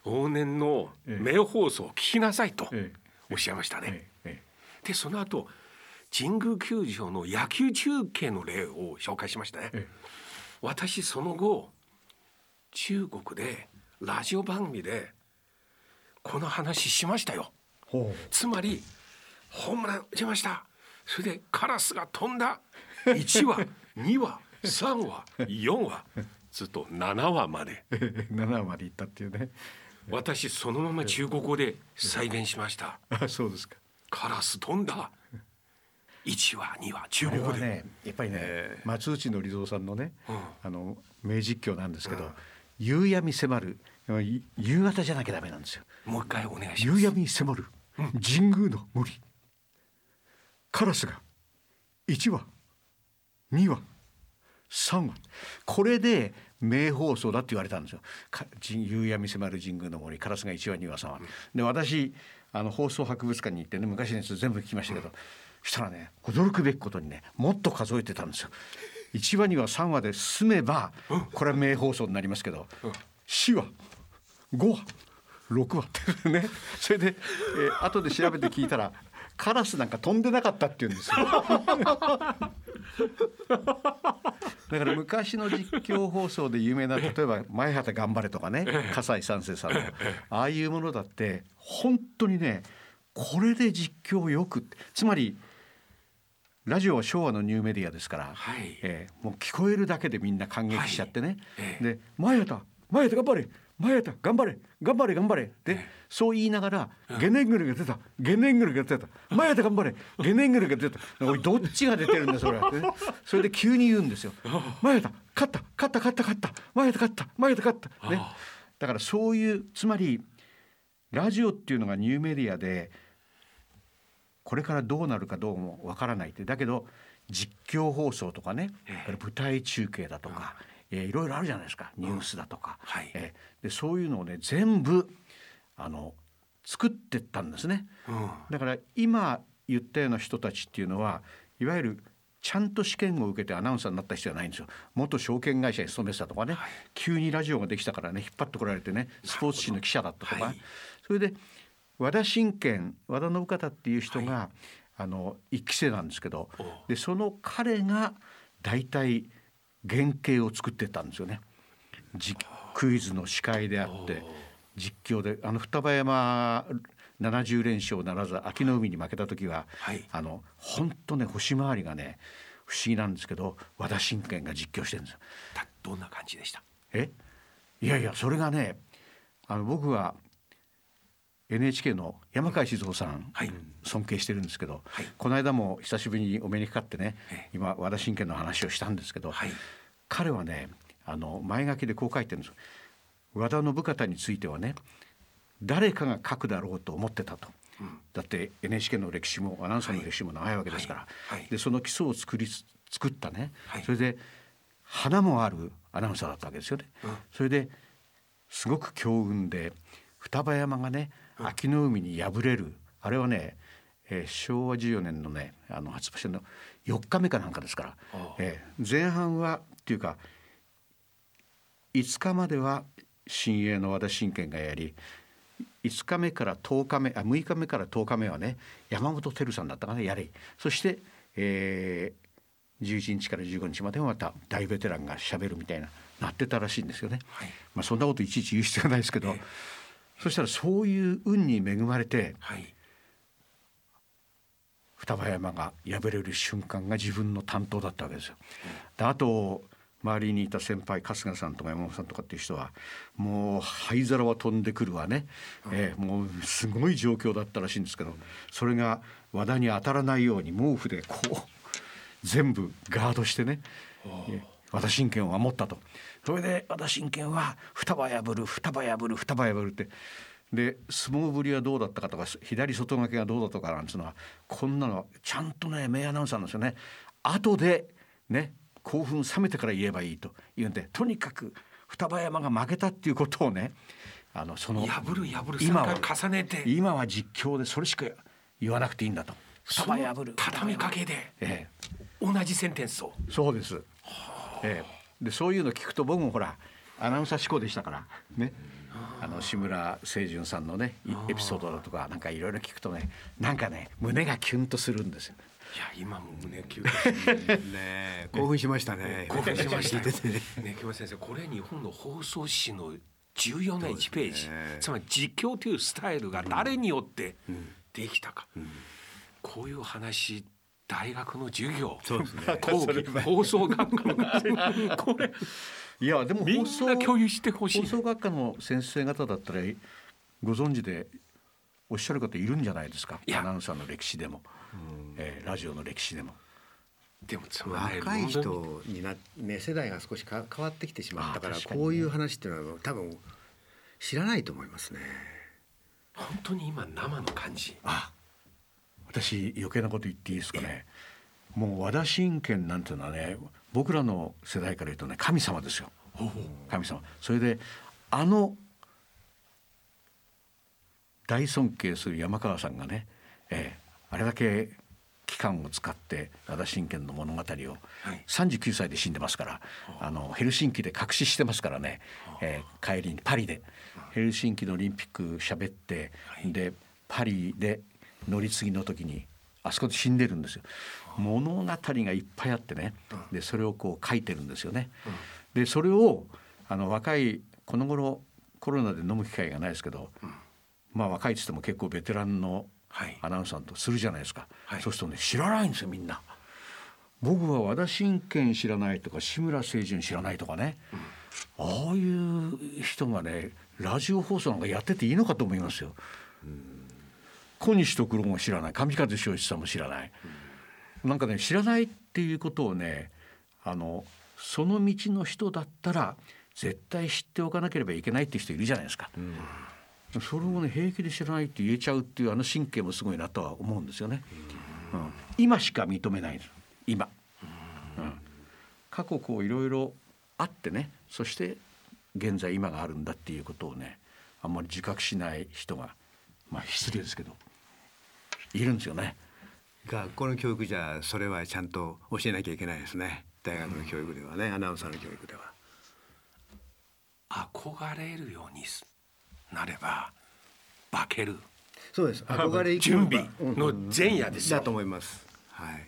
往年のええ。名放送を聞きなさいとえおっしゃいましたね。ええ。でその後神宮球場の野球中継の例を紹介しましたね。え私その後中国でラジオ番組でこの話しましたよ。ほつまりホームラン打ちました。それでカラスが飛んだ。1話 2話3話4話ずっと7話まで。う7まで行ったっていうね私そのまま中国語で再現しました。あそうですか。カラス飛んだ。1話2話中国語で、はねやっぱりね、松内のり蔵さんのね、あの名実況なんですけど、夕闇迫る。い夕方じゃなきゃダメなんですよ。もう一回お願いします。夕闇迫る。神宮の森。カラスが。1話。2話。3話。これで名放送だって言われたんですよ。夕闇迫る神宮の森カラスが1話2話3話で私あの放送博物館に行ってね昔のやつ全部聞きましたけど、そしたらね驚くべきことにねもっと数えてたんですよ。1話2話3話で済めばこれは名放送になりますけど4話5話6話ってね。それで、えー後で調べて聞いたらカラスなんか飛んでなかったって言うんですよ。だから昔の実況放送で有名な例えば「前畑頑張れ」とかね葛西三世さんのああいうものだって本当にねこれで実況よくつまりラジオは昭和のニューメディアですから、はい。えーもう聞こえるだけでみんな感激しちゃってね、ええ。で「前畑前畑頑張れ前畑頑張れ頑張れ頑張れ」ってそう言いながら「ゲネングルが出た。ゲネングルが出た。前畑頑張れ。ゲネングルが出た」おいどっちが出てるんだそれそれで急に言うんですよ「前畑勝った。勝った勝った勝った。前畑勝った。前畑勝った」ね。だからそういうつまりラジオっていうのがニューメディアでこれからどうなるかどうもわからないって。だけど実況放送とかね、これ舞台中継だとか、えーいろいろあるじゃないですか。ニュースだとか、はい。えーでそういうのをね全部あの作ってったんですね。うん。だから今言ったような人たちっていうのはいわゆるちゃんと試験を受けてアナウンサーになった人じゃないんですよ。元証券会社に勤めてたとかね、急にラジオができたからね引っ張ってこられてねスポーツ紙の記者だったとか、はい。それで和田信賢和田信方っていう人が、あの一期生なんですけど。でその彼が大体原型を作ってったんですよね。じクイズの司会であって実況であの双葉山70連勝ならず秋の海に負けた時は、はいあの本当ね星回りがね不思議なんですけど和田信玄が実況してるんですよ。だどんな感じでした？え？いやいやそれがねあの僕は NHK の山川静夫さん、はい。尊敬してるんですけど、はい。この間も久しぶりにお目にかかってねええ。今和田信玄の話をしたんですけど、はい。彼はねあの前書きでこう書いてるんです。よ和田信方についてはね誰かが書くだろうと思ってたと、だって NHK の歴史もアナウンサーの歴史も長いわけですから、はい。はい。でその基礎を作り作ったね、はい。それで花もあるアナウンサーだったわけですよね。それですごく強運で双葉山がね秋の海に敗れる。あれはね、えー昭和14年のねあの発売しての4日目かなんかですから、えー前半はっていうか5日までは新鋭の和田信玄がやり5日目から10日目あ6日目から10日目はね山本輝さんだったかなやれ。そして、えー11日から15日まではまた大ベテランがしゃべるみたいななってたらしいんですよね。はい。まあ、そんなこといちいち言う必要はないですけど、ええそしたらそういう運に恵まれてはい。双葉山が敗れる瞬間が自分の担当だったわけですよ。であと周りにいた先輩春日さんとか山本さんとかっていう人はもう灰皿は飛んでくるわね、ええもうすごい状況だったらしいんですけどそれが和田に当たらないように毛布でこう全部ガードしてね。え和田信玄を守ったと。それで和田信玄は双葉破る双葉破る双葉破るって。で相撲ぶりはどうだったかとか左外掛けがどうだとかなんつうのはこんなのちゃんとね名アナウンサーなんですよね。後でね興奮冷めてから言えばいいと。言うんでとにかく双葉山が負けたっていうことをねあのその破る破る今は3回重ねて。今は実況でそれしか言わなくていいんだと。双葉破る。畳みかけでええ。同じセンテンスを。そうです。ええ、でそういうの聞くと僕もほらアナウンサー志向でしたからね。あの志村清純さんのねいエピソードだとかなんかいろいろ聞くとねなんかね胸がキュンとするんですよ。いや今も胸キュン。ねえ興奮しましたね。興奮しました。ねね木村先生これ日本の放送史の重要な1ページ、ね。つまり実況というスタイルが誰によってできたか、こういう話大学の授業。そうですね。講義。放送学科の。先 生これいやでもみん放送な共有してほしい放送学科の先生方だったらご存知でおっしゃる方いるんじゃないですか？アナウンサーの歴史でも、えーラジオの歴史でも。でも若い人になね世代が少しか変わってきてしまったからね。こういう話っていうのは多分知らないと思いますね。本当に今生の感じ。あ私余計なこと言っていいですかね。もう和田信玄なんていうのはね僕らの世代から言うとね神様ですよ。神様。それであの大尊敬する山川さんがね、ええあれだけ期間を使って和田信玄の物語をはい。39歳で死んでますからあのヘルシンキで隠ししてますからね、えー帰りにパリで。ヘルシンキのオリンピック喋って、でパリで乗り継ぎの時にあそこで死んでるんですよ。物語がいっぱいあってねでそれをこう書いてるんですよね。でそれをあの若いこの頃コロナで飲む機会がないですけど、まあ若いっつっても結構ベテランのはいアナウンサーとするじゃないですか、はいそうするとね知らないんですよみんな。僕は和田信玄知らないとか志村清純知らないとかね、ああいう人がねラジオ放送なんかやってていいのかと思いますよ。小西徳郎も知らない。上方正一さんも知らない、なんかね知らないっていうことをねあのその道の人だったら絶対知っておかなければいけないっていう人いるじゃないですか。それをね平気で知らないって言えちゃうっていうあの神経もすごいなとは思うんですよね。うん。今しか認めない今、うん。過去こういろいろあってねそして現在今があるんだっていうことをねあんまり自覚しない人がまあ失礼ですけど。いるんですよね。学校の教育じゃそれはちゃんと教えなきゃいけないですね。大学の教育ではね、アナウンサーの教育では。憧れるようになれば化けるそうです。憧れ準備の前夜ですよだと思います。はい。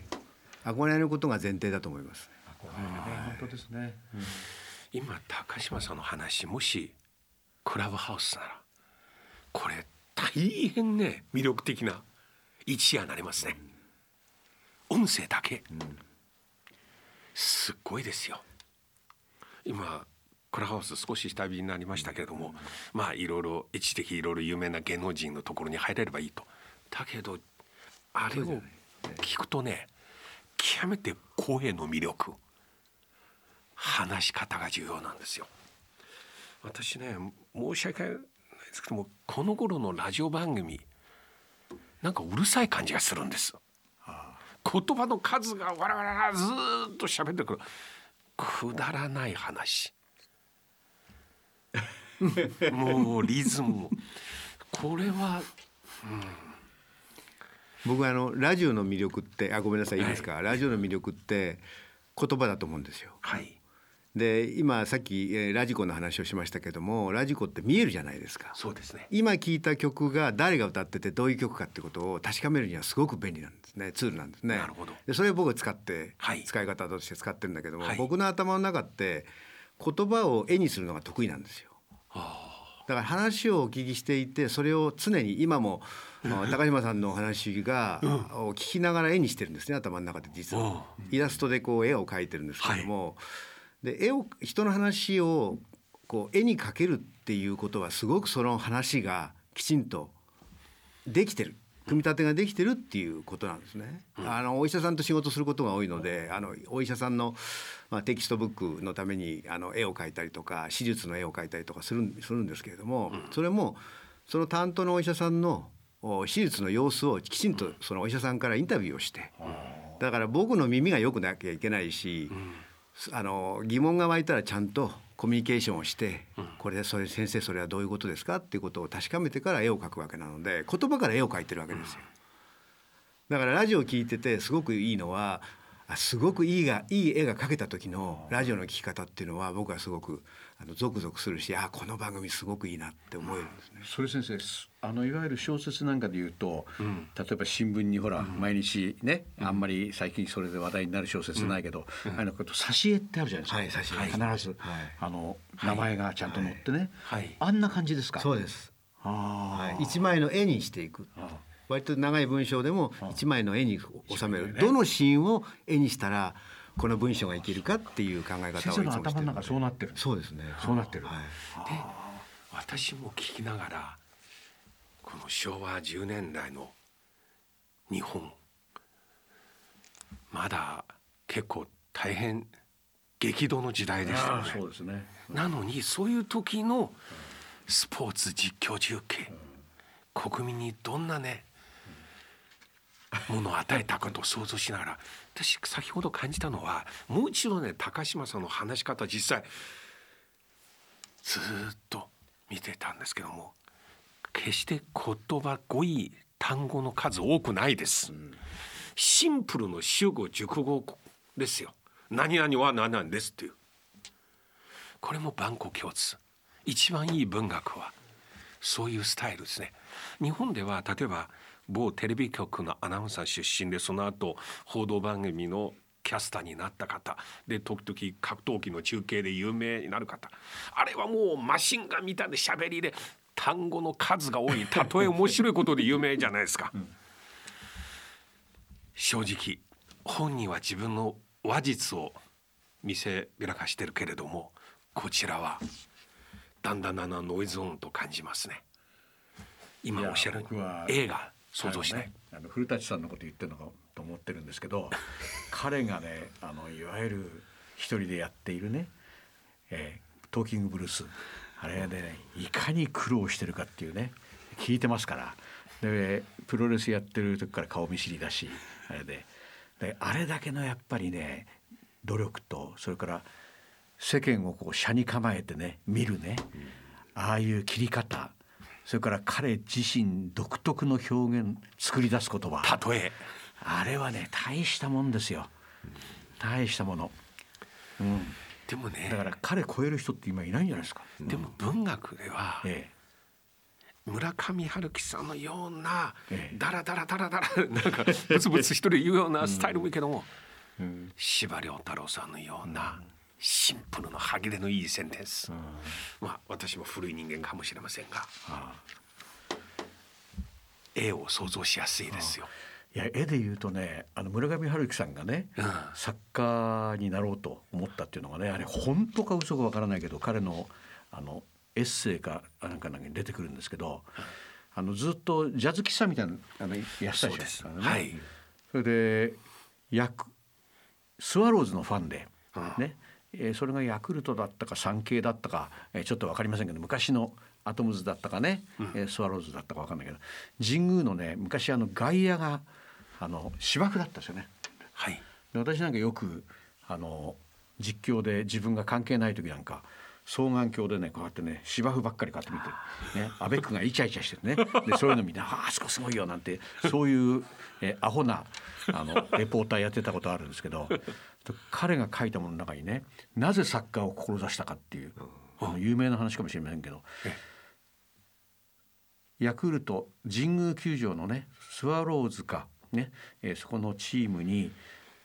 憧れることが前提だと思います。本当ですね。今高島さんの話もしクラブハウスならこれ大変ね魅力的な一夜になりますね。音声だけ、すっごいですよ。今クラハウス少し下火になりましたけれども、まあいろいろ一時的いろいろ有名な芸能人のところに入れればいいと。だけどあれを聞くとね極めて声の魅力。話し方が重要なんですよ。私ね申し訳ないですけどもこの頃のラジオ番組なんかうるさい感じがするんです。言葉の数がわらわらずーっと喋ってくる。くだらない話。もうリズムも。これは僕はあのラジオの魅力ってあごめんなさいいいですか、はラジオの魅力って言葉だと思うんですよ。はいで今さっき、えーラジコの話をしましたけどもラジコって見えるじゃないですか。そうですね。今聞いた曲が誰が歌っててどういう曲かってことを確かめるにはすごく便利なんですね。ツールなんですね。なるほど。でそれを僕は使って、はい。使い方として使ってるんだけども、はい。僕の頭の中って言葉を絵にするのが得意なんですよ。だから話をお聞きしていてそれを常に今もあ高島さんのお話が、を聞きながら絵にしてるんですね頭の中で実は。イラストでこう絵を描いてるんですけども、で絵を人の話をこう絵に描けるっていうことはすごくその話がきちんとできてる。組み立てができてるっていうことなんですね。あのお医者さんと仕事することが多いのであのお医者さんの、まあ、テキストブックのためにあの絵を描いたりとか手術の絵を描いたりとかするんするんですけれども、それもその担当のお医者さんのお手術の様子をきちんとそのお医者さんからインタビューをしてだから僕の耳が良くなきゃいけないし、あの疑問が湧いたらちゃんとコミュニケーションをして、これそれ先生それはどういうことですかっていうことを確かめてから絵を描くわけなので言葉から絵を描いてるわけですよ。だからラジオを聞いててすごくいいのはあすごくいいがいい絵が描けた時のラジオの聞き方っていうのは僕はすごくあのゾクゾクするしあこの番組すごくいいなって思えるんですね。それ先生すあのいわゆる小説なんかで言うと、例えば新聞にほら、毎日ねあんまり最近それで話題になる小説ないけど、あのこと挿絵ってあるじゃないですか、はい挿絵。必ず、はい。あの名前がちゃんと載ってね、はい。あんな感じですか？そうです。あはい、一枚の絵にしていく。割と長い文章でも一枚の絵に収める、どのシーンを絵にしたらこの文章が生きるかっていう考え方をいつ先も頭の中そうなってる。そうですね。そうなってる、はい。で私も聞きながらこの昭和10年代の日本。まだ結構大変激動の時代でしたね。そうですね。なのにそういう時のスポーツ実況中継。国民にどんなねものを与えたかと想像しながら私先ほど感じたのはもう一度ね高島さんの話し方実際ずっと見てたんですけども決して言葉語彙単語の数多くないです、シンプルの主語熟語ですよ。何々は何々ですっていう。これも万国共通。一番いい文学はそういうスタイルですね。日本では例えば某テレビ局のアナウンサー出身でその後報道番組のキャスターになった方。で時々格闘技の中継で有名になる方。あれはもうマシンガンみたいな喋りで単語の数が多い。たとえ面白いことで有名じゃないですか。正直本人は自分の話術を見せびらかしてるけれどもこちらはだんだんだんだんノイズオンと感じますね。今おっしゃる映画想像しない、あのねあの古舘さんのこと言ってるのかと思ってるんですけど 彼がねあのいわゆる一人でやっているね、えートーキングブルース。あれでねいかに苦労してるかっていうね聞いてますから。でプロレスやってる時から顔見知りだしあれで。であれだけのやっぱりね努力とそれから世間をこう車に構えてね見るね、ああいう切り方それから彼自身独特の表現作り出す言葉。例え。あれはね大したもんですよ。大したもの、うん、でもね。だから彼超える人って今いないんじゃないですか、でも文学ではえ村上春樹さんのようなええ。ダラダラダラダラ なんかブツブツ一人言うようなスタイルもいいけども司馬遼太郎さんのようなシンプルの歯切れのいいセンテンス、まあ私も古い人間かもしれませんが。絵を想像しやすいですよ。いや絵で言うとねあの村上春樹さんがね、うん。作家になろうと思ったっていうのがねあれ本当か嘘かわからないけど彼のあのエッセイかなんかに出てくるんですけど、あのずっとジャズ喫茶みたいなあのやってたそうですじゃないですか、ね。はい。それでヤクスワローズのファンで、うん。ねえーそれがヤクルトだったか産経だったか、えーちょっと分かりませんけど昔のアトムズだったかね、えースワローズだったか分かんないけど神宮のね昔あの外野があの芝生だったんですよね。はい。で私なんかよくあの実況で自分が関係ない時なんか双眼鏡でねこうやってね芝生ばっかりこうやって見て、ね、アベックがイチャイチャしてるね。でそういうの見て「あああそこすごいよ」なんてそういう、えアホなあのレポーターやってたことあるんですけど彼が書いたものの中にねなぜサッカーを志したかっていう、あの有名な話かもしれませんけど。ヤクルト神宮球場のねスワローズか、ねえーそこのチームに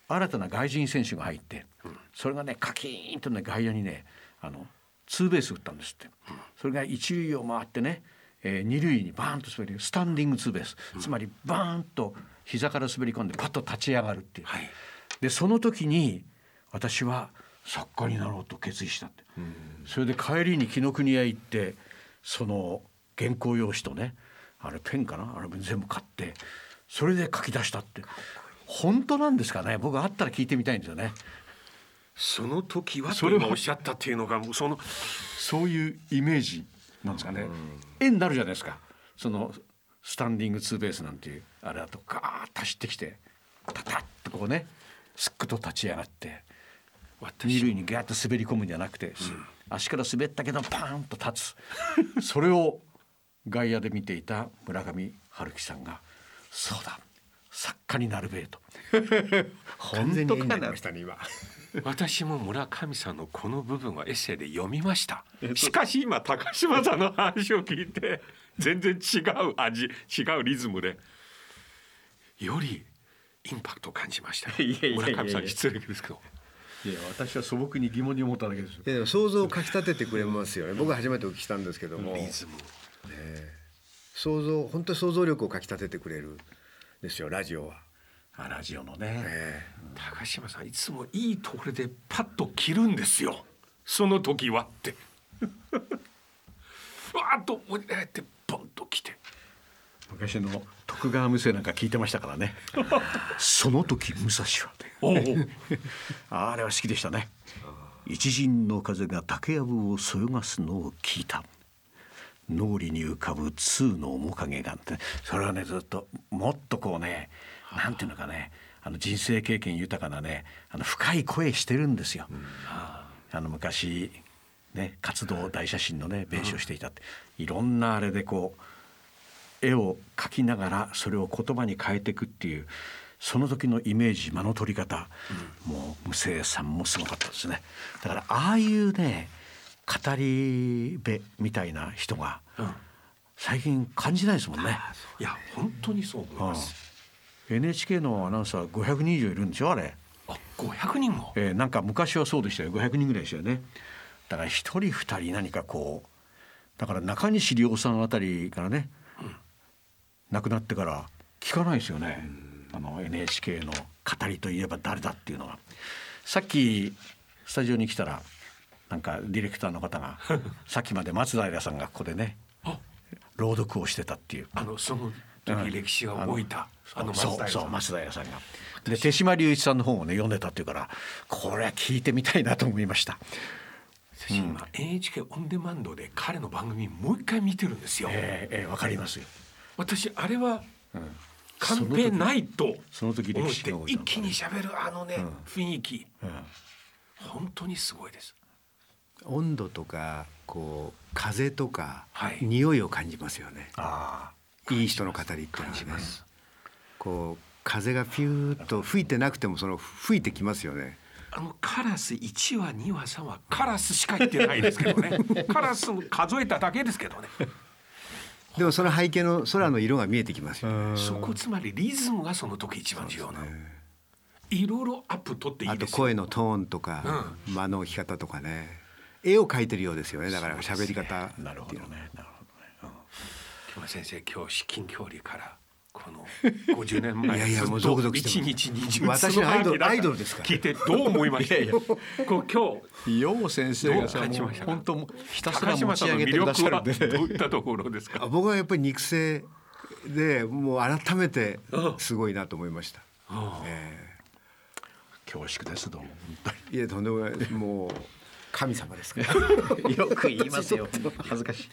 新たな外人選手が入って、それがねカキーンとね外野にねあのツーベース打ったんですって、それが一塁を回ってね、えー二塁にバーンと滑りスタンディングツーベース、つまりバーンと膝から滑り込んでパッと立ち上がるっていう、はいでその時に私は作家になろうと決意したって、それで帰りに紀ノ国屋行ってその原稿用紙とねあれペンかなあれ全部買ってそれで書き出したって。本当なんですかね僕あったら聞いてみたいんですよね。その時はそれは。おっしゃったっていうのがそのそういうイメージなんですかね、絵になるじゃないですか。そのスタンディングツーベースなんていうあれだとガーッと走ってきてタタッとこうねすっくと立ち上がって二私塁にガーッと滑り込むんじゃなくて、足から滑ったけどパーンと立つ。それを外野で見ていた村上春樹さんが「そうだ。作家になるべえ」と。完全に絵になりなましたね今。私も村上さんのこの部分はエッセイで読みました。しかし今高島さんの話を聞いて全然違う味違うリズムで。よりインパクトを感じました。よいやいや村上さん失礼ですけど。いや私は素朴に疑問に思っただけですよ。いやでも想像をかきたててくれますよね。僕は初めてお聞きしたんですけども、リズム。想像本当に想像力をかきたててくれるですよラジオは。あラジオのね、え高島さんいつもいいところでパッと切るんですよ。その時はって。わーっと盛り上がってポンと来て。昔の徳川無声なんか聞いてましたからね。その時武蔵はねあれは好きでしたね。一陣の風が竹やぶをそよがすのを聞いた。脳裏に浮かぶ通の面影があってそれはねずっともっとこうねなんていうのかねあの人生経験豊かなねあの深い声してるんですよ。あの昔ね活動大写真のね弁士をしていたって。いろんなあれでこう絵を描きながらそれを言葉に変えていくっていうその時のイメージ間の取り方、もう無声さんもすごかったですね。だからああいうね語り部みたいな人が最近感じないですもんね。いや本当にそう思います、うん。NHK のアナウンサー500人以上いるんでしょあれ、あ500人も？えーなんか昔はそうでしたよ。500人ぐらいでしたよね。だから一人二人何かこうだから中西良さんあたりからね、亡くなってから聞かないですよね、あの NHK の語りといえば誰だっていうのはさっきスタジオに来たらなんかディレクターの方が さっきまで松平さんがここでねあ。朗読をしてたっていう。あのその時歴史が動いた、あの松そう平さそうん松平さんが。で手島隆一さんの本をね読んでたっていうからこれは聞いてみたいなと思いました。私今 NHK オンデマンドで彼の番組もう一回見てるんですよ、えーえーわかりますよ。私あれはカンペないと思って一気に喋るあのね、雰囲気。うん。本当にすごいです。温度とかこう風とか、はい。匂いを感じますよね。あいい人の語りっていうの感はね。じます。こう風がピューッと吹いてなくてもその吹いてきますよね。あのカラス1話2話3話カラスしか言ってないですけどね。カラス数えただけですけどねでもその背景の空の色が見えてきますよね。そこつまりリズムがその時一番重要な。のいろいろアップ取っていいあですよ。と声のトーンとか、間の置き方とかね。絵を描いてるようですよね。だから喋り方なるほどっていうのは。ね。なるほどね。木村先生今日至近距離からこの50年前。いやいやもうずっとゾクゾクして一日20私のアイドルアイドルですから。聞いてどう思いました？いこう今日。陽先生がさどう感じました？かもう本当もうひたす高ら持ち上げてくださ力はるんでねどういったところですあか僕はやっぱり肉声でもう改めてすごいなと思いました、え恐縮ですどうもいやとんでもないもう神様ですから。よく言いますよ。恥ずかしい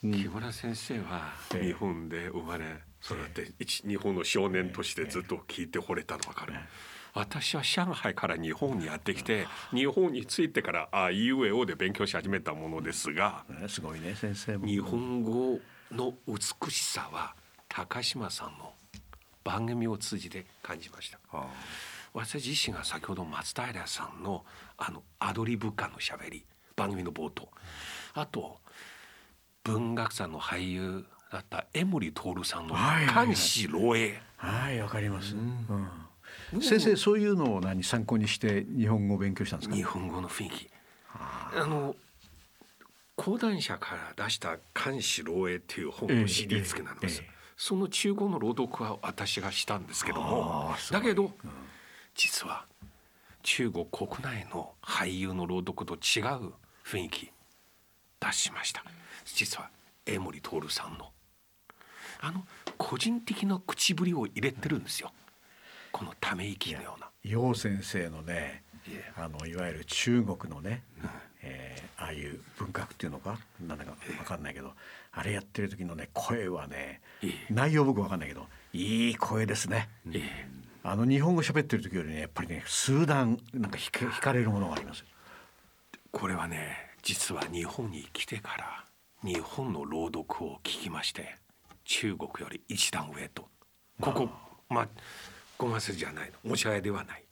木村先生は日本で生まれ育って一日本の少年としてずっと聞いて惚れたの分かる。私は上海から日本にやってきて日本に着いてからあ UAO で勉強し始めたものですがねすごいね先生も。日本語の美しさは高島さんの番組を通じて感じました。私自身が先ほど松平さんのあのアドリブ感のしゃべり番組の冒頭。あと文学者の俳優だった江森徹さんの監視漏洩はいわかります、うん。先生そういうのを何参考にして日本語を勉強したんですか？日本語の雰囲気。あの講談社から出した「監視漏洩」っていう本のシリーズになります、ええええ。その中国の朗読は私がしたんですけどもだけど、実は中国国内の俳優の朗読と違う雰囲気出しました実は江森徹さんの。あの個人的な口ぶりを入れてるんですよ。このため息のような。陽先生のねあのいわゆる中国のね、えーああいう文学っていうのか？なんだか分かんないけど、あれやってる時のね声はねええ。内容僕分かんないけどいい声ですね。ええ。あの日本語喋ってる時よりねやっぱりね数段なんか惹かれるものがあります。これはね実は日本に来てから日本の朗読を聞きまして中国より一段上と。ここまあごますじゃないの。持ち上げではない。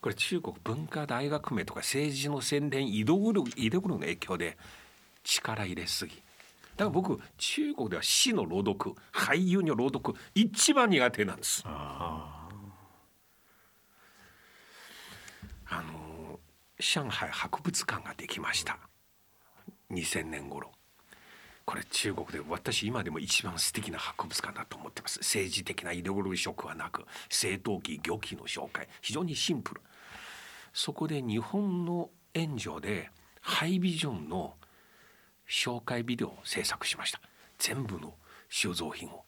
これ中国文化大学名とか政治の宣伝イデオロイデオロの影響で力入れすぎ。だから僕中国では詩の朗読俳優による朗読一番苦手なんです。あの上海博物館ができました。2000年頃これ中国で私今でも一番素敵な博物館だと思ってます。政治的なイデオロギー色はなく政党機漁機の紹介。非常にシンプル。そこで日本の援助でハイビジョンの紹介ビデオを制作しました。全部の収蔵品を。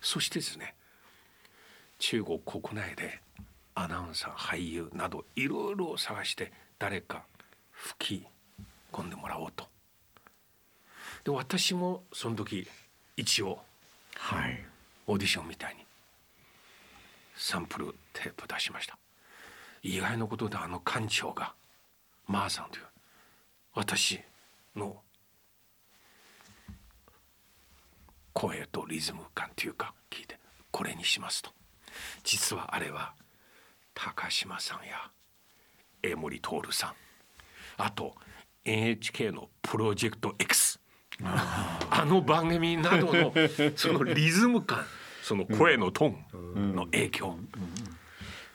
そしてですね中国国内でアナウンサー俳優などいろいろ探して誰か吹き込んでもらおうと。で私もその時一応はい。オーディションみたいにサンプルテープ出しました。意外なことであの館長がマーさんという私の声とリズム感というか聞いてこれにしますと。実はあれは高島さんや江森徹さん。あと NHK のプロジェクト X あの番組などのそのリズム感その声のトーンの影響、い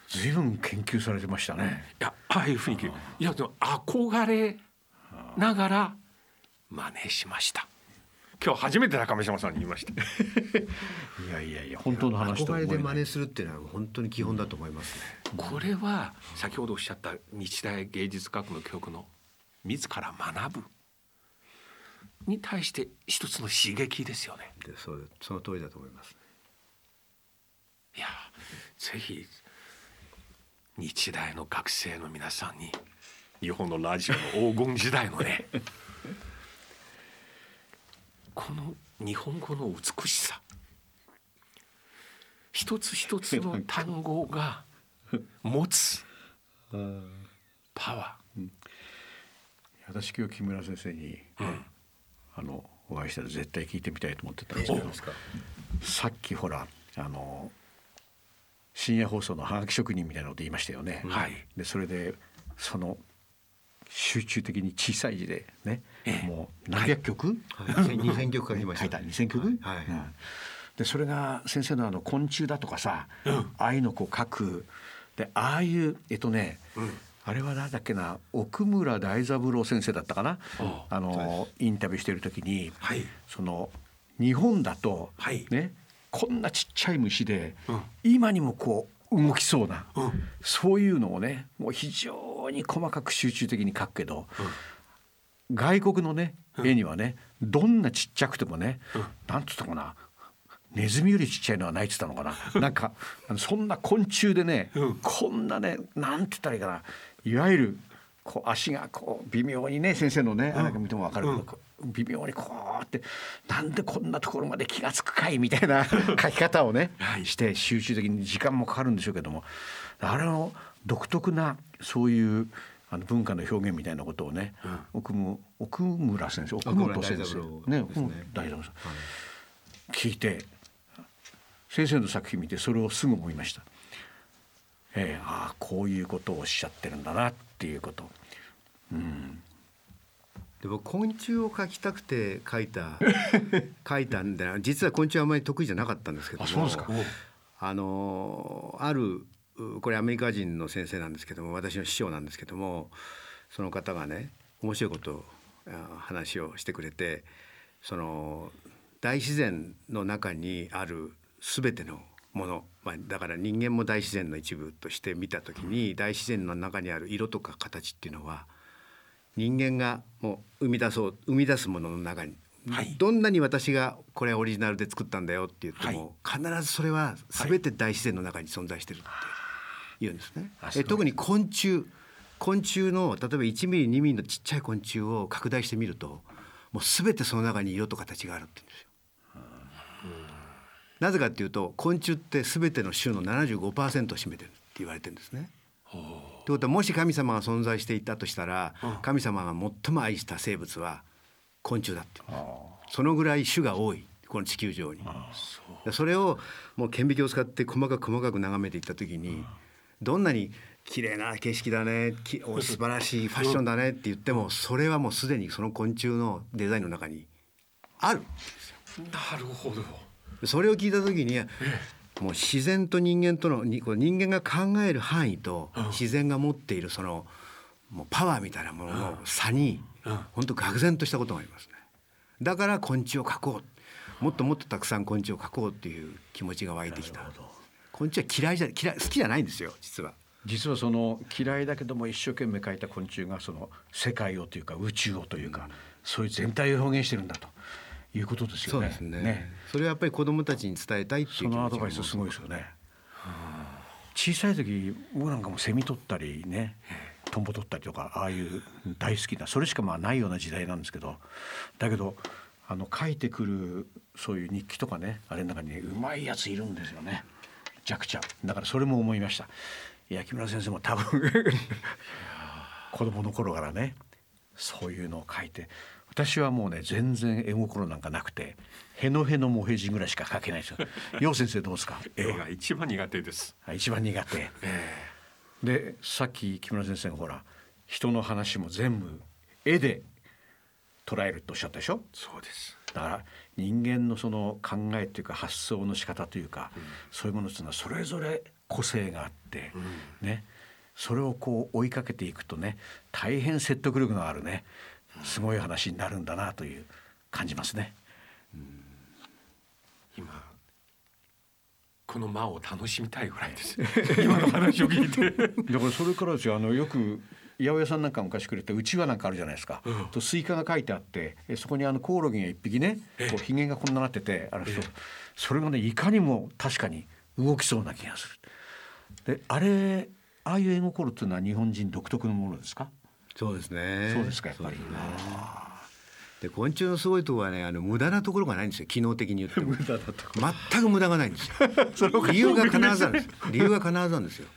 随分研究されてましたね。やああいう雰囲気。いやでも憧れながら真似しました。今日初めて中村島さんに言いました。いやいやいや本当の話と憧れで真似するっていうのは本当に基本だと思いますね。これは先ほどおっしゃった日大芸術学の教育の自ら学ぶに対して一つの刺激ですよね。でそうその通りだと思います。いやぜひ日大の学生の皆さんに日本のラジオの黄金時代のね この日本語の美しさ。一つ一つの単語が持つ パワ私今日木村先生に、ー、うん、あのお会いしたら絶対聞いてみたいと思ってたんですけどさっきほらあの深夜放送のハガキ職人みたいなこと言いましたよね。はい。でそれでその集中的に小さい字でね、ええ。もう何百曲、はい、二千曲書きました。書いた。2,000曲、はい。うん。でそれが先生のあの昆虫だとかさ、ああいうのこう書く。でああいうえっとね、あれは何だっけな奥村大三郎先生だったかな？あのインタビューしてる時に、はい。その日本だと、はい。ねこんなちっちゃい虫で、うん。今にもこう動きそうな、うん。そういうのをねもう非常に細かく集中的に描くけど、外国のね絵にはねどんなちっちゃくてもね、なんつったかなネズミよりちっちゃいのはないって言ったのかな？なんかそんな昆虫でね、うん。こんなねなんて言ったらいいかないわゆるこう足がこう微妙にね先生のね、あれ見ても分かるけど、こう微妙にこうってなんでこんなところまで気が付くかいみたいな描き方をね、はい。して集中的に時間もかかるんでしょうけどもあれの独特なそういうあの文化の表現みたいなことをね、奥む奥村先生奥本先生ね。大三郎さん。聞いて先生の作品見てそれをすぐ思いました。ええああこういうことをおっしゃってるんだなっていうこと。で僕昆虫を描きたくて描いた 描いたんで実は昆虫はあまり得意じゃなかったんですけどもあそうですか？あのあるうこれアメリカ人の先生なんですけども私の師匠なんですけどもその方がね面白いこと話をしてくれてその大自然の中にある全てのもの、まあ、だから人間も大自然の一部として見た時に大自然の中にある色とか形っていうのは人間がもう生み出そう生み出すものの中に、はい。どんなに私がこれはオリジナルで作ったんだよって言っても、必ずそれは全て大自然の中に存在してるって言うんですね。あすごい。え特に昆虫。昆虫の例えば1ミリ2ミリのちっちゃい昆虫を拡大してみるともう全てその中に色と形があるって言うんですよ。なぜかっていうと昆虫って全ての種の75%を占めてるって言われてるんですね。ということはもし神様が存在していたとしたら、神様が最も愛した生物は昆虫だってそのぐらい種が多いこの地球上に。それをもう顕微鏡を使って細かく細かく眺めていった時にどんなに綺麗な景色だね 素晴らしいファッションだねって言ってもそれはもうすでにその昆虫のデザインの中にあるなるほどそれを聞いた時にもう自然と人間との人間が考える範囲と自然が持っているそのもうパワーみたいなものの差に本当愕然としたことがありますね。だから昆虫を描こう。もっともっとたくさん昆虫を描こうっていう気持ちが湧いてきた。昆虫は嫌いじゃ嫌い好きじゃないんですよ実は。実はその嫌いだけども一生懸命描いた昆虫がその世界をというか宇宙をというか、そういう全体を表現してるんだということですよね。そうですね。それはやっぱり子どもたちに伝えたいっていうそのアドバイスすごいですよね。小さい時僕なんかもセミ取ったりねトンボ取ったりとかああいう大好きなそれしかまあないような時代なんですけどだけどあの書いてくるそういう日記とかねあれの中にねうまいやついるんですよね。めちゃくちゃだからそれも思いました。いや木村先生も多分 子供の頃からねそういうのを書いて私はもうね全然絵心なんかなくてへのへのもへじぐらいしか書けないですよ。楊先生どうですか？絵が一番苦手です。あ一番苦手、でさっき木村先生がほら人の話も全部絵で捉えるっておっしゃったでしょ？そうです。だから人間のその考えというか発想の仕方というか、そういうものっていうのはそれぞれ個性があって、ね。それをこう追いかけていくとね大変説得力のあるねすごい話になるんだなという感じますね。今この間を楽しみたいぐらいです。今の話を聞いて。だからそれからですよ。あのよく八百屋さんなんか昔くれたうちわなんかあるじゃないですか、とスイカが書いてあってえそこにあのコオロギが一匹ねこうひげがこんななっててあの人、それがねいかにも確かに動きそうな気がする。であれああいう絵心っていうのは日本人独特のものですか？そうですね。そうですかやっぱりですね。で昆虫のすごいところはねあの無駄なところがないんですよ。機能的に言っても。全く無駄がないんですよ。理由が必ずあるんですよ。理由が必ずあるんですよ。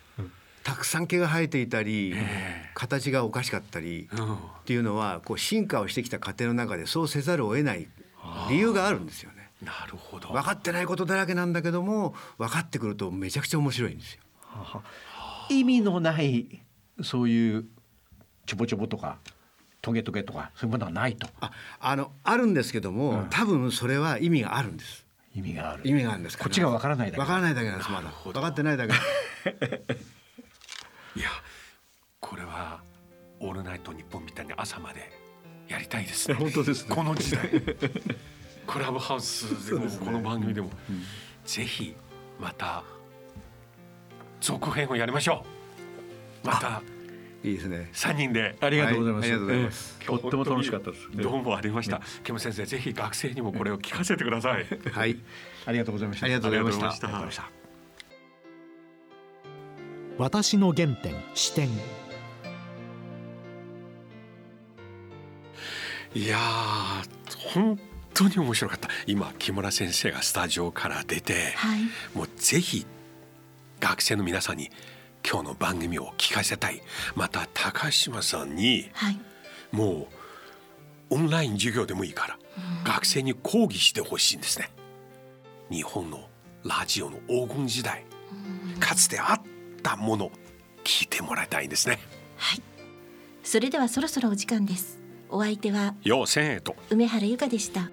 たくさん毛が生えていたり形がおかしかったりうん。っていうのはこう進化をしてきた過程の中でそうせざるを得ない理由があるんですよね。なるほど。分かってないことだらけなんだけども分かってくるとめちゃくちゃ面白いんですよ。意味のないそういうちょぼちょぼとかトゲトゲとかそういうものはないと。ああのあるんですけども、多分それは意味があるんです。意味がある。意味があるんですこっちがわからないだけ。わからないだけなんですまだ。分かってないだけ。これはオールナイト日本みたいに朝までやりたいですね。本当ですね。この時代。クラブハウスでもこの番組でも、ぜひまた続編をやりましょう。またいいですね三人でありがとうございます。はいありがとうございますええとっても楽しかったです。どうもありました。ケム先生、ぜひ学生にもこれを聞かせてください。はいありがとうございました。ありがとうございましたありがとうございました。私の原点視点いやー、本当に面白かった。今木村先生がスタジオから出て、はいもうぜひ学生の皆さんに今日の番組を聞かせたい。また高島さんにはいもうオンライン授業でもいいから、学生に講義してほしいんですね。日本のラジオの黄金時代、かつてあったもの聞いてもらいたいんですね。はいそれではそろそろお時間ですお相手はようせんえと梅原由香でした